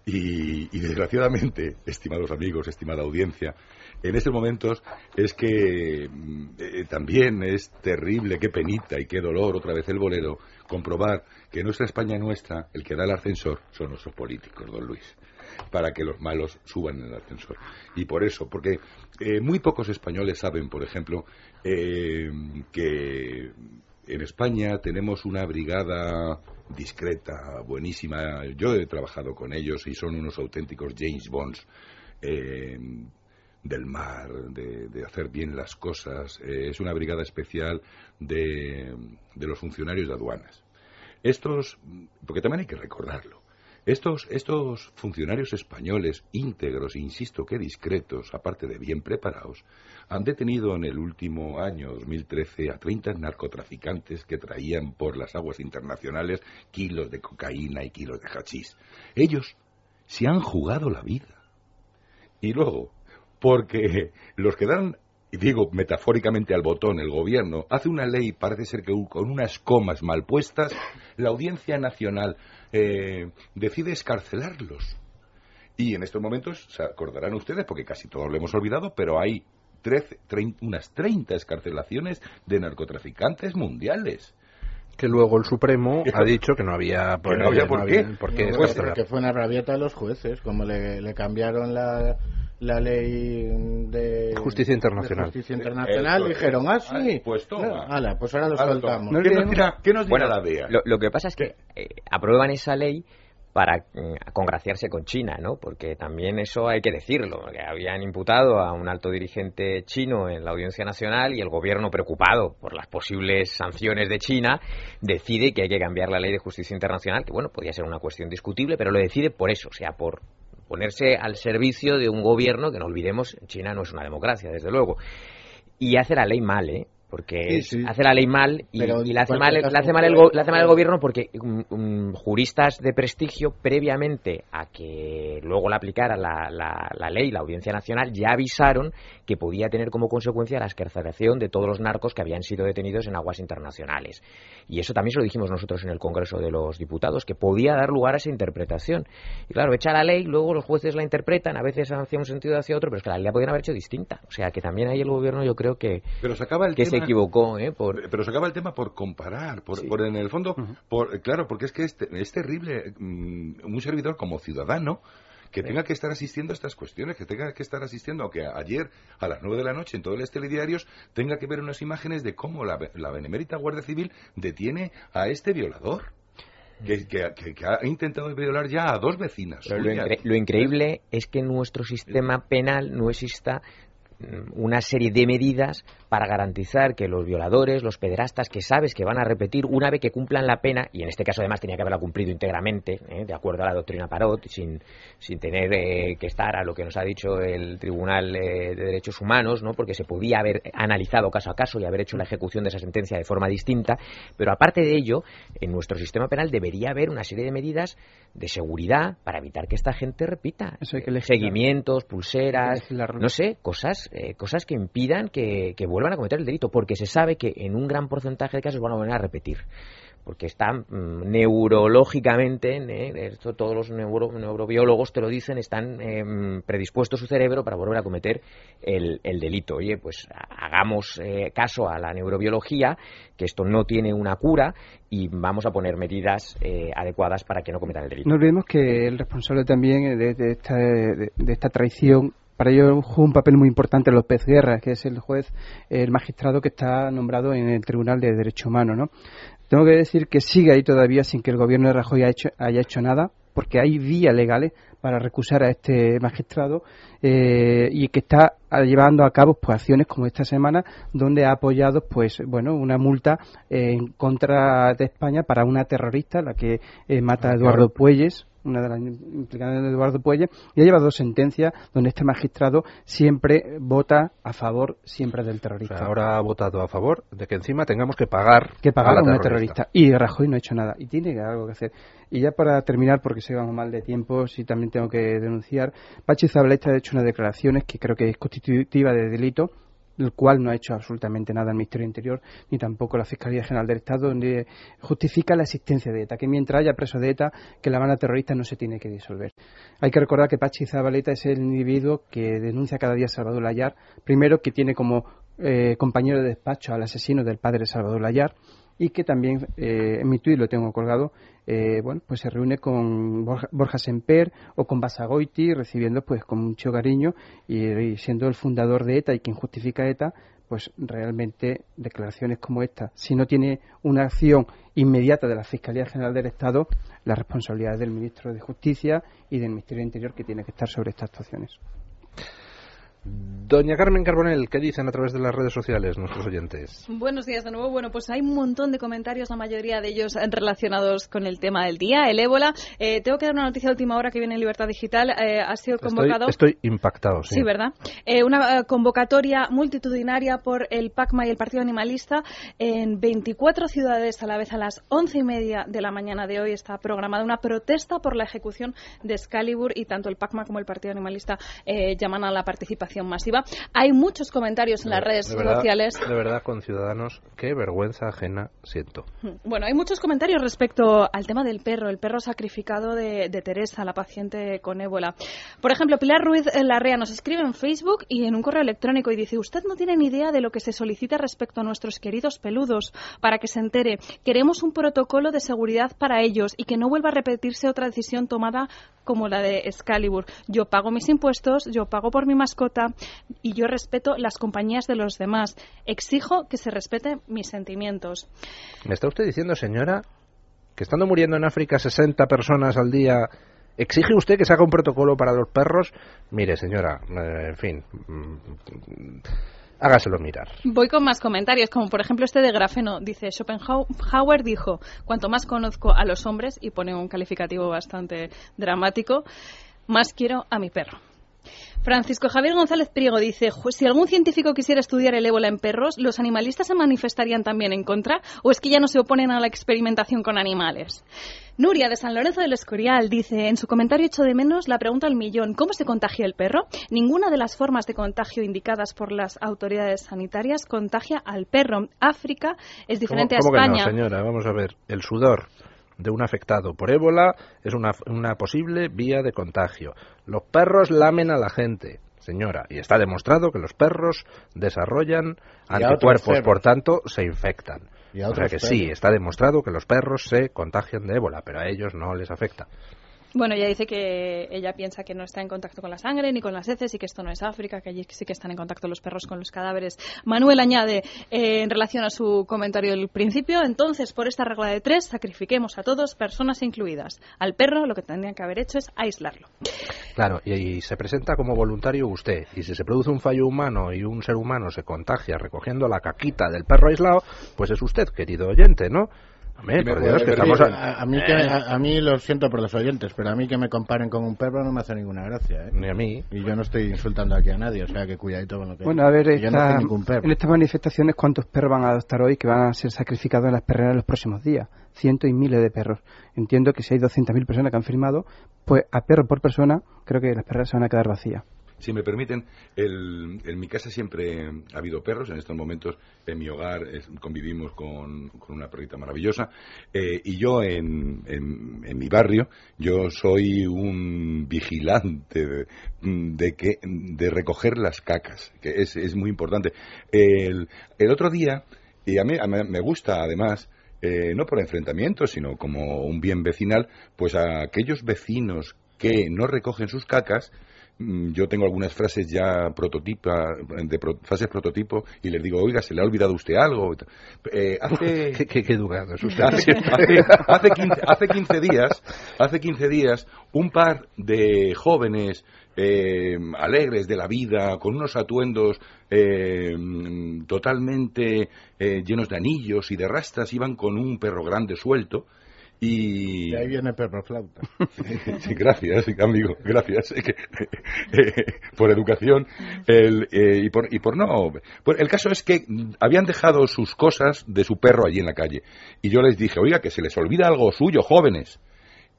Y, y desgraciadamente, estimados amigos, estimada audiencia, en estos momentos es que mm, eh, también es terrible, qué penita y qué dolor, otra vez el bolero, comprobar que nuestra España nuestra, el que da el ascensor, son nuestros políticos, don Luis para que los malos suban en el ascensor. Y por eso, porque eh, muy pocos españoles saben, por ejemplo, eh, que en España tenemos una brigada discreta, buenísima. Yo he trabajado con ellos y son unos auténticos James Bonds. eh, del mar, de, hacer bien las cosas. Eh, es una brigada especial de, de los funcionarios de aduanas. Estos, porque también hay que recordarlo, estos, estos funcionarios españoles íntegros, insisto que discretos, aparte de bien preparados, han detenido en el último año, 2013, a 30 narcotraficantes que traían por las aguas internacionales kilos de cocaína y kilos de hachís. Ellos se han jugado la vida. Y luego, porque los que dan, y digo metafóricamente al botón, el gobierno, hace una ley, parece ser que con unas comas mal puestas, la Audiencia Nacional eh, decide escarcelarlos. Y en estos momentos, se acordarán ustedes, porque casi todos lo hemos olvidado, pero hay 13, 30, unas 30 escarcelaciones de narcotraficantes mundiales. Que luego el Supremo ha dicho que no había Que no había por qué. por qué No, escarcelar. porque fue una rabieta de los jueces, como le, le cambiaron la, la ley de Justicia internacional. de justicia internacional, dijeron, ah, sí, Ay, pues toma. No, ala, pues ahora los soltamos. ¿Qué nos dirá, qué nos dirá Bueno, la DEA? Lo, lo que pasa es que eh, aprueban esa ley para mm, congraciarse con China, ¿no? Porque también eso hay que decirlo, que habían imputado a un alto dirigente chino en la Audiencia Nacional y el gobierno preocupado por las posibles sanciones de China decide que hay que cambiar la ley de justicia internacional, que bueno, podría ser una cuestión discutible, pero lo decide por eso, o sea, por ponerse al servicio de un gobierno que no olvidemos, China no es una democracia, desde luego. Y hace la ley mal, ¿eh? Porque Sí, sí. hace la ley mal y, Pero y la hace mal, cualquier la hace caso, mal el, puede- go- la hace mal el gobierno porque mm, mm, juristas de prestigio, previamente a que luego la aplicara la, la- la ley, la Audiencia Nacional, ya avisaron que podía tener como consecuencia la escarcelación de todos los narcos que habían sido detenidos en aguas internacionales. Y eso también se lo dijimos nosotros en el Congreso de los Diputados, que podía dar lugar a esa interpretación. Y claro, echa la ley, luego los jueces la interpretan, a veces hacia un sentido hacia otro, pero es que la ley la podían haber hecho distinta. O sea, que también ahí el gobierno yo creo que, Pero se acaba el que tema- equivocó, ¿eh? Por, Pero se acaba el tema por comparar, por, por en el fondo, por, claro, porque es que es, es terrible mm, un servidor como ciudadano que tenga que estar asistiendo a estas cuestiones, que tenga que estar asistiendo a que ayer a las nueve de la noche en todos los telediarios tenga que ver unas imágenes de cómo la, la benemérita Guardia Civil detiene a este violador. Que, que- que- que ha intentado violar ya a dos vecinas. Lo, suyas. incre- lo increíble es que nuestro sistema penal no exista una serie de medidas para garantizar que los violadores, los pederastas, que sabes que van a repetir una vez que cumplan la pena, y en este caso además tenía que haberla cumplido íntegramente, ¿eh? de acuerdo a la doctrina Parot, sin, sin tener eh, que estar a lo que nos ha dicho el Tribunal eh, de Derechos Humanos, ¿no? porque se podía haber analizado caso a caso y haber hecho la ejecución de esa sentencia de forma distinta, pero aparte de ello, en nuestro sistema penal debería haber una serie de medidas de seguridad para evitar que esta gente repita. Seguimientos, pulseras, no sé, cosas, cosas que impidan que, vuelvan a cometer el delito, porque se sabe que en un gran porcentaje de casos van a volver a repetir porque están mm, neurológicamente, ¿eh? esto todos los neurobiólogos te lo dicen, están em, predispuestos su cerebro para volver a cometer el, delito. Oye, pues hagamos eh, caso a la neurobiología, que esto no tiene una cura y vamos a poner medidas eh, adecuadas para que no cometan el delito. No olvidemos que el responsable también de, esta, de, esta traición para ello jugó un papel muy importante López Guerra, que es el juez, el magistrado que está nombrado en el Tribunal de Derecho Humano. ¿no? Tengo que decir que sigue ahí todavía sin que el gobierno de Rajoy haya hecho, haya hecho nada, porque hay vías legales para recusar a este magistrado eh, y que está llevando a cabo pues, acciones como esta semana donde ha apoyado pues bueno una multa en contra de España para una terrorista la que eh, mata a Eduardo Puelles una de las implicadas de Eduardo Puelle, y ha llevado dos sentencias donde este magistrado siempre vota a favor siempre del terrorista. ahora ha votado a favor de que encima tengamos que pagar, que pagar a, una terrorista. Y Rajoy no ha hecho nada. Y tiene algo que hacer. Y ya para terminar, porque se vamos mal de tiempo, si también tengo que denunciar, Pachi Zabaleta ha hecho unas declaraciones que creo que es constitutiva de delito el cual no ha hecho absolutamente nada el Ministerio Interior ni tampoco la Fiscalía General del Estado, donde justifica la existencia de ETA, que mientras haya preso de ETA, que la banda terrorista no se tiene que disolver. Hay que recordar que Pachi Zabaleta es el individuo que denuncia cada día a Salvador Layar, primero que tiene como eh, compañero de despacho al asesino del padre Salvador Layar, y que también eh, en mi tuit lo tengo colgado, eh, bueno, pues se reúne con Borja, Semper o con Basagoiti, recibiendo pues con mucho cariño y, siendo el fundador de ETA y quien justifica ETA, pues realmente declaraciones como esta, si no tiene una acción inmediata de la Fiscalía General del Estado, la responsabilidad es del Ministro de Justicia y del Ministerio de Interior que tiene que estar sobre estas actuaciones. Doña Carmen Carbonell, ¿qué dicen a través de las redes sociales nuestros oyentes? Buenos días de nuevo. Bueno, pues hay un montón de comentarios, la mayoría de ellos relacionados con el tema del día, el ébola. Eh, tengo que dar una noticia de última hora que viene en Libertad Digital. Eh, ha sido convocado. Estoy, impactado, sí. Sí, ¿verdad? Eh, una convocatoria multitudinaria por el PACMA y el Partido Animalista en 24 ciudades a la vez a las once y media de la mañana de hoy. Está programada una protesta por la ejecución de Excalibur y tanto el PACMA como el Partido Animalista llaman a la participación masiva. Hay muchos comentarios en las redes sociales. De verdad, con ciudadanos, qué vergüenza ajena siento. Bueno, hay muchos comentarios respecto al tema del perro, el perro sacrificado de, Teresa, la paciente con ébola. Por ejemplo, Pilar Ruiz Larrea nos escribe en Facebook y en un correo electrónico y dice, usted no tiene ni idea de lo que se solicita respecto a nuestros queridos peludos, para que se entere. Queremos un protocolo de seguridad para ellos y que no vuelva a repetirse otra decisión tomada como la de Excalibur. Yo pago mis impuestos, yo pago por mi mascota, y yo respeto las compañías de los demás. Exijo que se respeten mis sentimientos. ¿Me está usted diciendo, señora, que estando muriendo en África 60 personas al día, exige usted que se haga un protocolo para los perros? Mire, señora, eh, en fin. Mm, hágaselo mirar. Voy con más comentarios, como por ejemplo este de Grafeno. Dice, Schopenhauer dijo, cuanto más conozco a los hombres, y pone un calificativo bastante dramático, más quiero a mi perro. Francisco Javier González Priego dice, si algún científico quisiera estudiar el ébola en perros, ¿los animalistas se manifestarían también en contra? ¿O es que ya no se oponen a la experimentación con animales? Nuria de San Lorenzo del Escorial dice en su comentario hecho de menos la pregunta al millón, ¿cómo se contagia el perro? Ninguna de las formas de contagio indicadas por las autoridades sanitarias contagia al perro. África es diferente a España. Que no, señora, vamos a ver, el sudor de un afectado por ébola es una, una posible vía de contagio. Los perros lamen a la gente, señora, y está demostrado que los perros desarrollan anticuerpos, por tanto, se infectan. o sea que sí, está demostrado que los perros se contagian de ébola, pero a ellos no les afecta. Bueno, ella dice que ella piensa que no está en contacto con la sangre ni con las heces y que esto no es África, que allí sí que están en contacto los perros con los cadáveres. Manuel añade eh, en relación a su comentario del principio, entonces por esta regla de tres sacrifiquemos a todos, personas incluidas. Al perro lo que tendrían que haber hecho es aislarlo. Claro, y, y se presenta como voluntario usted, y si se produce un fallo humano y un ser humano se contagia recogiendo la caquita del perro aislado, pues es usted, querido oyente, ¿no? Por Dios, que estamos a, a mí que, a, a mí lo siento por los oyentes, pero a mí que me comparen con un perro no me hace ninguna gracia. ¿eh? Ni a mí. Y yo no estoy insultando aquí a nadie, o sea que cuidadito con lo que Bueno, a ver, yo no esta- soy ningún perro. en estas manifestaciones, ¿cuántos perros van a adoptar hoy que van a ser sacrificados en las perreras en los próximos días? Cientos y miles de perros. Entiendo que si hay 200.000 personas que han firmado, pues a perro por persona, creo que las perreras se van a quedar vacías. Si me permiten, el- en mi casa siempre ha habido perros. En estos momentos, en mi hogar, convivimos con, con una perrita maravillosa. Eh, y yo, en, en- mi barrio, yo soy un vigilante de, de que, de recoger las cacas, que es, es muy importante. El, otro día, y a mí, a mí me gusta además, eh, no por enfrentamiento, sino como un bien vecinal, pues a aquellos vecinos que no recogen sus cacas, yo tengo algunas frases ya prototipa, de pro- frases prototipo y les digo, oiga, ¿se le ha olvidado usted algo? Eh, hace, qué, qué, qué educado es usted. hace, hace, hace 15, hace 15 días, hace 15 días, un par de jóvenes eh, alegres de la vida, con unos atuendos eh, mm, totalmente eh, llenos de anillos y de rastas, iban con un perro grande suelto. Y... Ahí viene perro flauta. Sí, gracias, amigo, gracias eh, por educación el, eh, y, por, y por no. Pues el caso es que habían dejado sus cosas de su perro allí en la calle. Y yo les dije, oiga, que se les olvida algo suyo, jóvenes.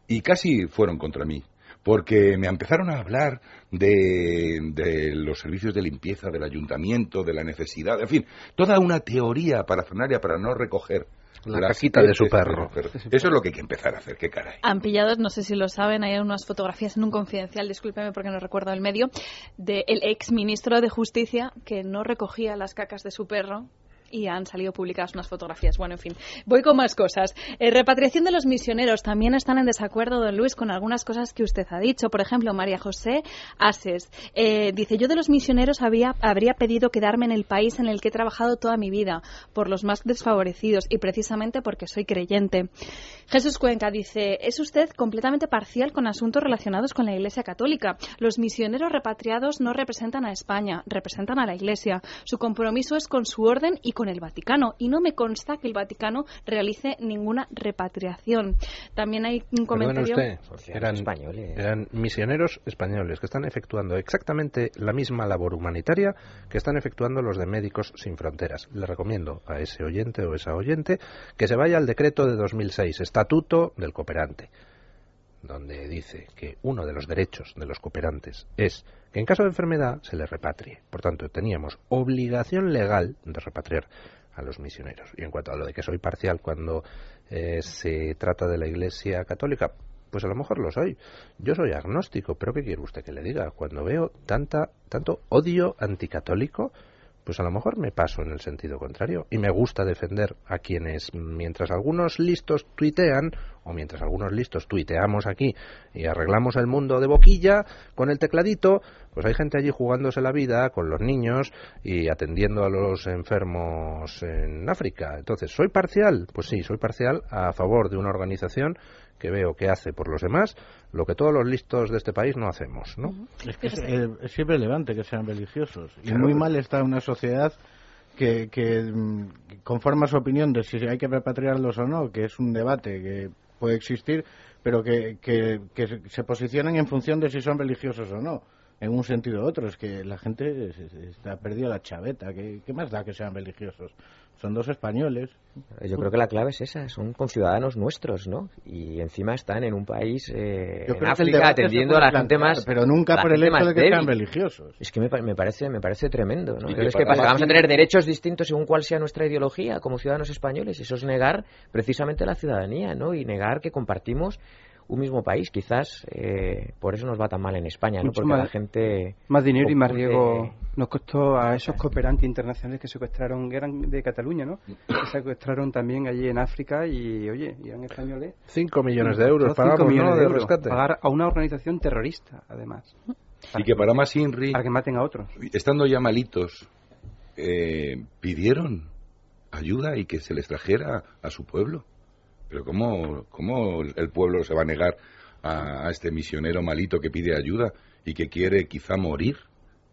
Y casi fueron contra mí. Porque me empezaron a hablar de, de los servicios de limpieza del ayuntamiento, de la necesidad, en fin, toda una teoría parafernalia para no recoger La las caquita de su perro. Eso es lo que hay que empezar a hacer, qué caray. Han pillado, no sé si lo saben, hay unas fotografías en un confidencial, discúlpeme porque no recuerdo el medio, del ex ministro de Justicia que no recogía las cacas de su perro. Y han salido publicadas unas fotografías. Bueno, en fin, voy con más cosas. Eh, repatriación de los misioneros. También están en desacuerdo, don Luis, con algunas cosas que usted ha dicho. Por ejemplo, María José Ases eh, dice: Yo de los misioneros había, habría pedido quedarme en el país en el que he trabajado toda mi vida, por los más desfavorecidos y precisamente porque soy creyente. Jesús Cuenca dice: Es usted completamente parcial con asuntos relacionados con la Iglesia Católica. Los misioneros repatriados no representan a España, representan a la Iglesia. Su compromiso es con su orden y con el Vaticano. Y no me consta que el Vaticano realice ninguna repatriación. También hay un comentario. usted, eran, eran misioneros españoles que están efectuando exactamente la misma labor humanitaria que están efectuando los de Médicos Sin Fronteras. Le recomiendo a ese oyente o esa oyente que se vaya al decreto de 2006, Estatuto del Cooperante, donde dice que uno de los derechos de los cooperantes es que en caso de enfermedad se les repatrie. Por tanto, teníamos obligación legal de repatriar a los misioneros. Y en cuanto a lo de que soy parcial cuando eh, se trata de la Iglesia Católica, pues a lo mejor lo soy. Yo soy agnóstico, pero ¿qué quiere usted que le diga? Cuando veo tanta, tanto odio anticatólico, pues a lo mejor me paso en el sentido contrario. Y me gusta defender a quienes, mientras algunos listos tuitean, o mientras algunos listos tuiteamos aquí y arreglamos el mundo de boquilla con el tecladito, pues hay gente allí jugándose la vida con los niños y atendiendo a los enfermos en África. Entonces, ¿soy parcial? Pues sí, soy parcial a favor de una organización que veo que hace por los demás lo que todos los listos de este país no hacemos, ¿no? Es que es, eh, es siempre relevante que sean religiosos. Y Claro. muy mal está una sociedad que, que mm, conforma su opinión de si hay que repatriarlos o no, que es un debate que puede existir, pero que, que, que se- posicionan en función de si son religiosos o no, en un sentido u otro. Es que la gente está perdida la chaveta. ¿Qué, qué más da que sean religiosos? Son dos españoles. Yo creo que la clave es esa, son conciudadanos nuestros, ¿no? Y encima están en un país, eh, Yo en creo que el África, atendiendo a la gente más... pero nunca por el hecho de que sean religiosos. Es que me, pa- me parece me parece tremendo, ¿no? Y que Entonces, ¿qué para pasa? ¿Vamos a tener derechos distintos según cuál sea nuestra ideología como ciudadanos españoles? Eso es negar precisamente la ciudadanía, ¿no? Y negar que compartimos un mismo país. Quizás eh, por eso nos va tan mal en España, ¿no? Porque la gente... Más dinero y más riesgo nos costó a esos cooperantes internacionales que secuestraron, eran de Cataluña, ¿no? Que secuestraron también allí en África y, oye, y eran españoles. 5 millones de euros pagamos, millones de, euros, rescate. Pagar a una organización terrorista, además. Y que para más Inri... Para que maten a otros. Estando ya malitos, eh, pidieron ayuda y que se les trajera a su pueblo. Pero ¿cómo, cómo el pueblo se va a negar a, a este misionero malito que pide ayuda y que quiere quizá morir?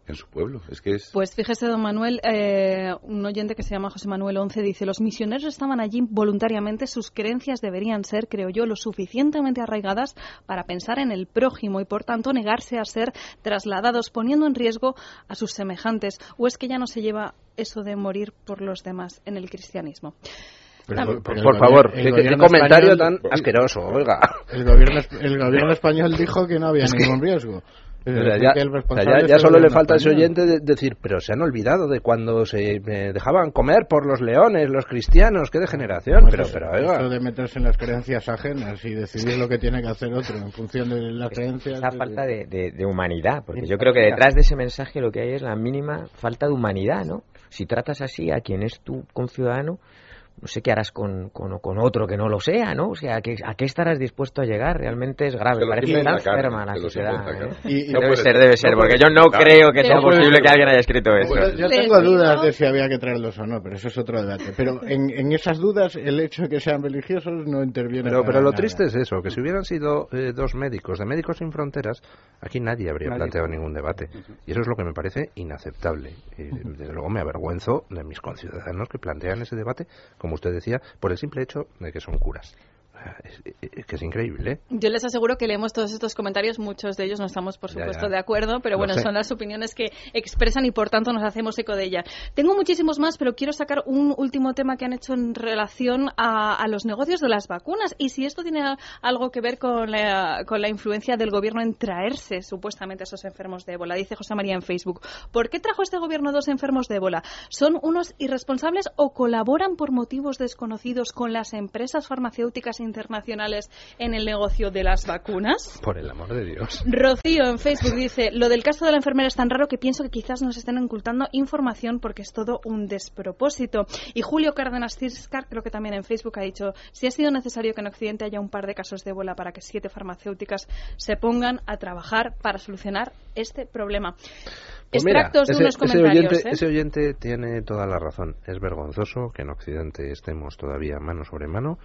en su pueblo. Es que es... Pues fíjese, don Manuel, eh, un oyente que se llama José Manuel Once dice, los misioneros estaban allí voluntariamente, sus creencias deberían ser, creo yo, lo suficientemente arraigadas para pensar en el prójimo y, por tanto, negarse a ser trasladados, poniendo en riesgo a sus semejantes. ¿O es que ya no se lleva eso de morir por los demás en el cristianismo? Pero, pero por favor, qué, qué comentario español, tan asqueroso, oiga. El gobierno, el gobierno español dijo que no había es ningún que... riesgo. O sea, ya, o sea, ya, ya solo le falta a ese oyente de decir, pero se han olvidado de cuando se dejaban comer por los leones, los cristianos, qué degeneración. Pues pero, eso, pero, oiga. Eso de meterse en las creencias ajenas y decidir lo que tiene que hacer otro en función de las creencias. Esa falta de, de, de, humanidad, porque yo creo que detrás de ese mensaje lo que hay es la mínima falta de humanidad, ¿no? Si tratas así a quien es tu conciudadano, no sé qué harás con, con, con, otro que no lo sea, ¿no? O sea, ¿a qué, a qué estarás dispuesto a llegar? Realmente es grave, parece tan enferma la sociedad. ¿eh? Y, y no debe ser, debe ser, porque yo no claro. creo que sea posible que alguien haya escrito eso. Pues yo tengo dudas de si había que traerlos o no, pero eso es otro debate. Pero en, en esas dudas, el hecho de que sean religiosos no interviene. Pero, pero lo nada. triste es eso, que si hubieran sido eh, dos médicos, de Médicos Sin Fronteras, aquí nadie habría nadie. planteado ningún debate. Y eso es lo que me parece inaceptable. Y, desde luego me avergüenzo de mis conciudadanos que plantean ese debate, como usted decía, por el simple hecho de que son curas. Es, es, que es increíble. ¿eh? Yo les aseguro que leemos todos estos comentarios, muchos de ellos no estamos, por supuesto, ya, ya. de acuerdo, pero bueno, son las opiniones que expresan y por tanto nos hacemos eco de ellas. Tengo muchísimos más, pero quiero sacar un último tema que han hecho en relación a, a los negocios de las vacunas y si esto tiene algo que ver con la, con la influencia del gobierno en traerse supuestamente a esos enfermos de ébola. Dice José María en Facebook, ¿por qué trajo este gobierno dos enfermos de ébola? ¿Son unos irresponsables o colaboran por motivos desconocidos con las empresas farmacéuticas internacionales en el negocio de las vacunas? Por el amor de Dios. Rocío en Facebook dice, lo del caso de la enfermera es tan raro que pienso que quizás nos estén ocultando información porque es todo un despropósito. Y Julio Cárdenas Ciscar, creo que también en Facebook ha dicho, si ha sido necesario que en Occidente haya un par de casos de ébola para que siete farmacéuticas se pongan a trabajar para solucionar este problema. Pues Extractos mira, de unos comentarios. Ese oyente, ¿eh? ese oyente tiene toda la razón. Es vergonzoso que en Occidente estemos todavía mano sobre mano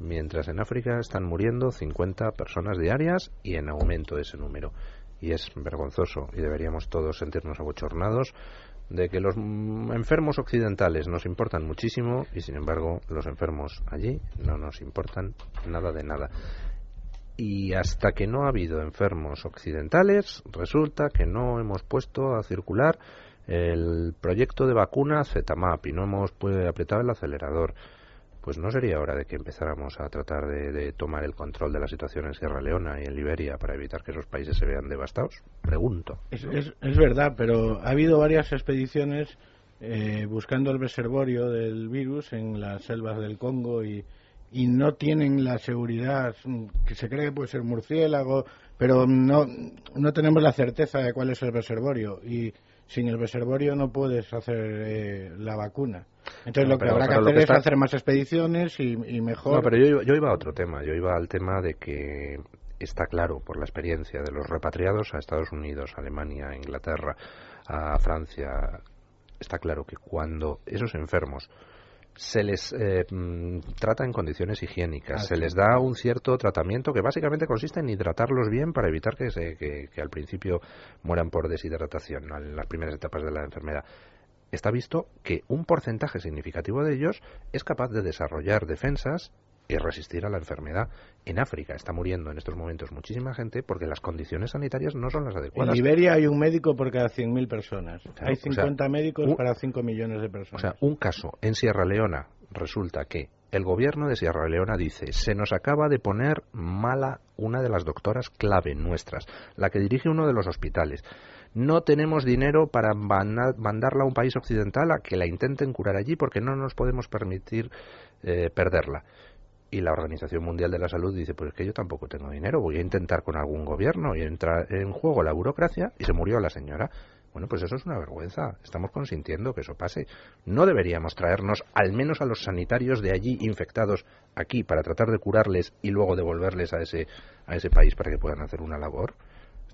mientras en África están muriendo 50 personas diarias y en aumento ese número. Y es vergonzoso y deberíamos todos sentirnos abochornados de que los enfermos occidentales nos importan muchísimo y sin embargo los enfermos allí no nos importan nada de nada. Y hasta que no ha habido enfermos occidentales, resulta que no hemos puesto a circular el proyecto de vacuna ZMAP y no hemos apretado el acelerador pues no sería hora de que empezáramos a tratar de, tomar el control de la situación en Sierra Leona y en Liberia para evitar que esos países se vean devastados? Pregunto. Es, es, verdad, pero ha habido varias expediciones eh, buscando el reservorio del virus en las selvas del Congo y, y no tienen la seguridad que se cree que puede ser murciélago, pero no, no tenemos la certeza de cuál es el reservorio y sin el reservorio no puedes hacer eh, la vacuna. Entonces no, lo que habrá que hacer que es hacer más expediciones y, y mejor. No, pero yo, yo, iba a otro tema. Yo iba al tema de que está claro por la experiencia de los repatriados a Estados Unidos, a Alemania, a Inglaterra, a Francia. Está claro que cuando esos enfermos se les eh, trata en condiciones higiénicas, ah, se les da un cierto tratamiento que básicamente consiste en hidratarlos bien para evitar que, se, que, que al principio mueran por deshidratación en las primeras etapas de la enfermedad está visto que un porcentaje significativo de ellos es capaz de desarrollar defensas y resistir a la enfermedad. En África está muriendo en estos momentos muchísima gente porque las condiciones sanitarias no son las adecuadas. En Liberia hay un médico por cada 100.000 personas. Claro, hay 50 o sea, médicos un, para 5 millones de personas. O sea, un caso en Sierra Leona resulta que el gobierno de Sierra Leona dice se nos acaba de poner mala una de las doctoras clave nuestras, la que dirige uno de los hospitales no tenemos dinero para mandarla a un país occidental a que la intenten curar allí porque no nos podemos permitir eh, perderla. Y la Organización Mundial de la Salud dice, pues es que yo tampoco tengo dinero, voy a intentar con algún gobierno y entra en juego la burocracia y se murió la señora. Bueno, pues eso es una vergüenza. Estamos consintiendo que eso pase. No deberíamos traernos al menos a los sanitarios de allí infectados aquí para tratar de curarles y luego devolverles a ese, a ese país para que puedan hacer una labor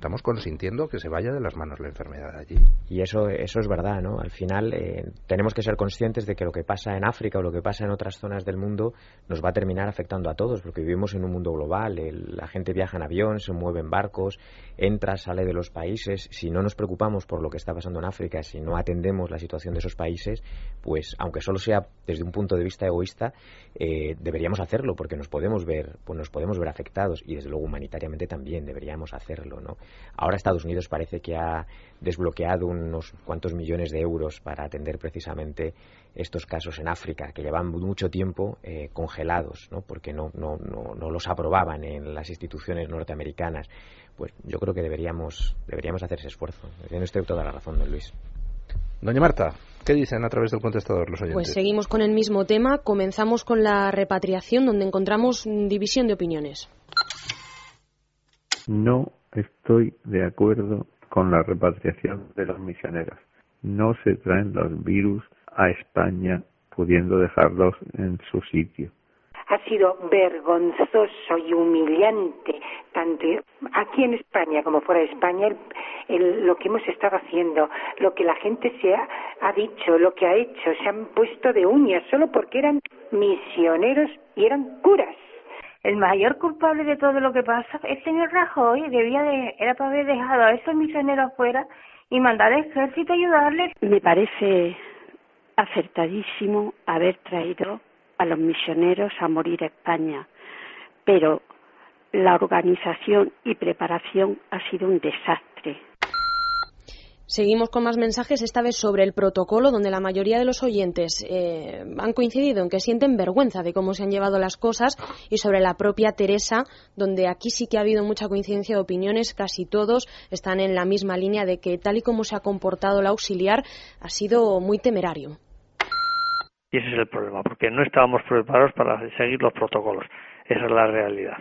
estamos consintiendo que se vaya de las manos la enfermedad allí. Y eso, eso es verdad, ¿no? Al final eh, tenemos que ser conscientes de que lo que pasa en África o lo que pasa en otras zonas del mundo nos va a terminar afectando a todos, porque vivimos en un mundo global, la gente viaja en avión, se mueve en barcos, entra, sale de los países. Si no nos preocupamos por lo que está pasando en África, si no atendemos la situación de esos países, pues aunque solo sea desde un punto de vista egoísta, eh, deberíamos hacerlo, porque nos podemos ver, pues nos podemos ver afectados y desde luego humanitariamente también deberíamos hacerlo, ¿no? Ahora Estados Unidos parece que ha desbloqueado unos cuantos millones de euros para atender precisamente estos casos en África, que llevan mucho tiempo eh, congelados, ¿no? porque no, no, no, los aprobaban en las instituciones norteamericanas. Pues yo creo que deberíamos, deberíamos hacer ese esfuerzo. Tiene usted toda la razón, don Luis. Doña Marta, ¿qué dicen a través del contestador los oyentes? Pues seguimos con el mismo tema. Comenzamos con la repatriación, donde encontramos división de opiniones. No estoy de acuerdo con la repatriación de los misioneros. No se traen los virus a España pudiendo dejarlos en su sitio. Ha sido vergonzoso y humillante, tanto aquí en España como fuera de España, lo que hemos estado haciendo, lo que la gente se ha dicho, lo que ha hecho, se han puesto de uñas solo porque eran misioneros y eran curas el mayor culpable de todo lo que pasa es el señor Rajoy. Debía de, era para haber dejado a esos misioneros afuera y mandar al ejército a ayudarles. Me parece acertadísimo haber traído a los misioneros a morir a España, pero la organización y preparación ha sido un desastre. Seguimos con más mensajes, esta vez sobre el protocolo, donde la mayoría de los oyentes eh, han coincidido en que sienten vergüenza de cómo se han llevado las cosas y sobre la propia Teresa, donde aquí sí que ha habido mucha coincidencia de opiniones, casi todos están en la misma línea de que tal y como se ha comportado la auxiliar ha sido muy temerario. Y ese es el problema, porque no estábamos preparados para seguir los protocolos. Esa es la realidad.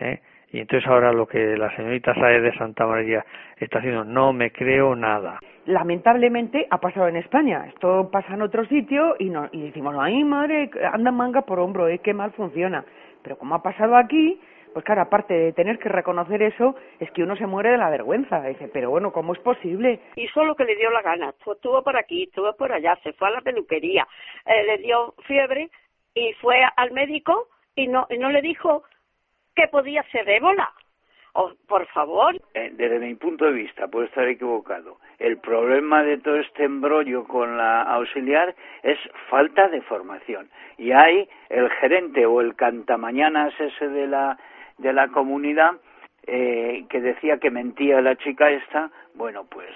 ¿eh? Y entonces ahora lo que la señorita Saez de Santa María está haciendo, no me creo nada. Lamentablemente ha pasado en España. Esto pasa en otro sitio y, no, y decimos, ay madre, anda manga por hombro, ¿eh? qué mal funciona. Pero como ha pasado aquí, pues claro, aparte de tener que reconocer eso, es que uno se muere de la vergüenza. Dice, pero bueno, ¿cómo es posible? Hizo lo que le dio la gana. Estuvo por aquí, estuvo por allá, se fue a la peluquería, eh, le dio fiebre y fue al médico y no, y no le dijo que podía ser ébola. Oh, por favor. Eh, desde mi punto de vista, puedo estar equivocado. El problema de todo este embrollo con la auxiliar es falta de formación. Y hay el gerente o el cantamañanas ese de la, de la comunidad eh, que decía que mentía la chica esta. Bueno, pues,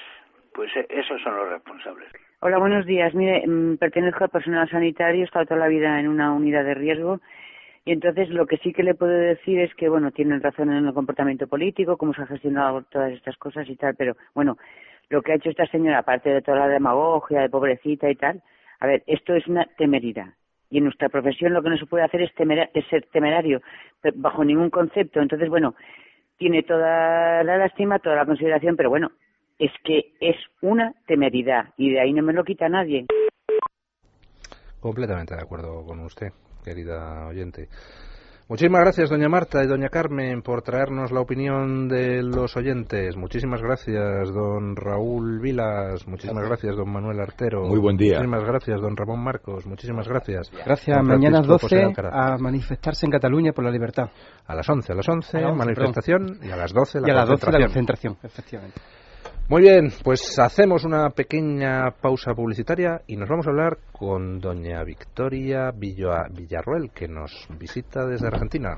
pues eh, esos son los responsables. Hola, buenos días. Mire, mm, pertenezco al personal sanitario, he estado toda la vida en una unidad de riesgo y entonces lo que sí que le puedo decir es que, bueno, tienen razón en el comportamiento político, cómo se ha gestionado todas estas cosas y tal, pero bueno, lo que ha hecho esta señora, aparte de toda la demagogia, de pobrecita y tal, a ver, esto es una temeridad. Y en nuestra profesión lo que no se puede hacer es, es ser temerario, bajo ningún concepto. Entonces, bueno, tiene toda la lástima, toda la consideración, pero bueno, es que es una temeridad y de ahí no me lo quita nadie. Completamente de acuerdo con usted querida oyente. Muchísimas gracias, doña Marta y doña Carmen, por traernos la opinión de los oyentes. Muchísimas gracias, don Raúl Vilas. Muchísimas gracias, don Manuel Artero. Muy buen día. Muchísimas gracias, don Ramón Marcos. Muchísimas gracias. Gracias. Mañana a las 12 a manifestarse en Cataluña por la libertad. A las 11, a las 11, manifestación y a las 12 la y a las 12 la concentración, efectivamente. Muy bien, pues hacemos una pequeña pausa publicitaria y nos vamos a hablar con doña Victoria Villarroel, que nos visita desde Argentina.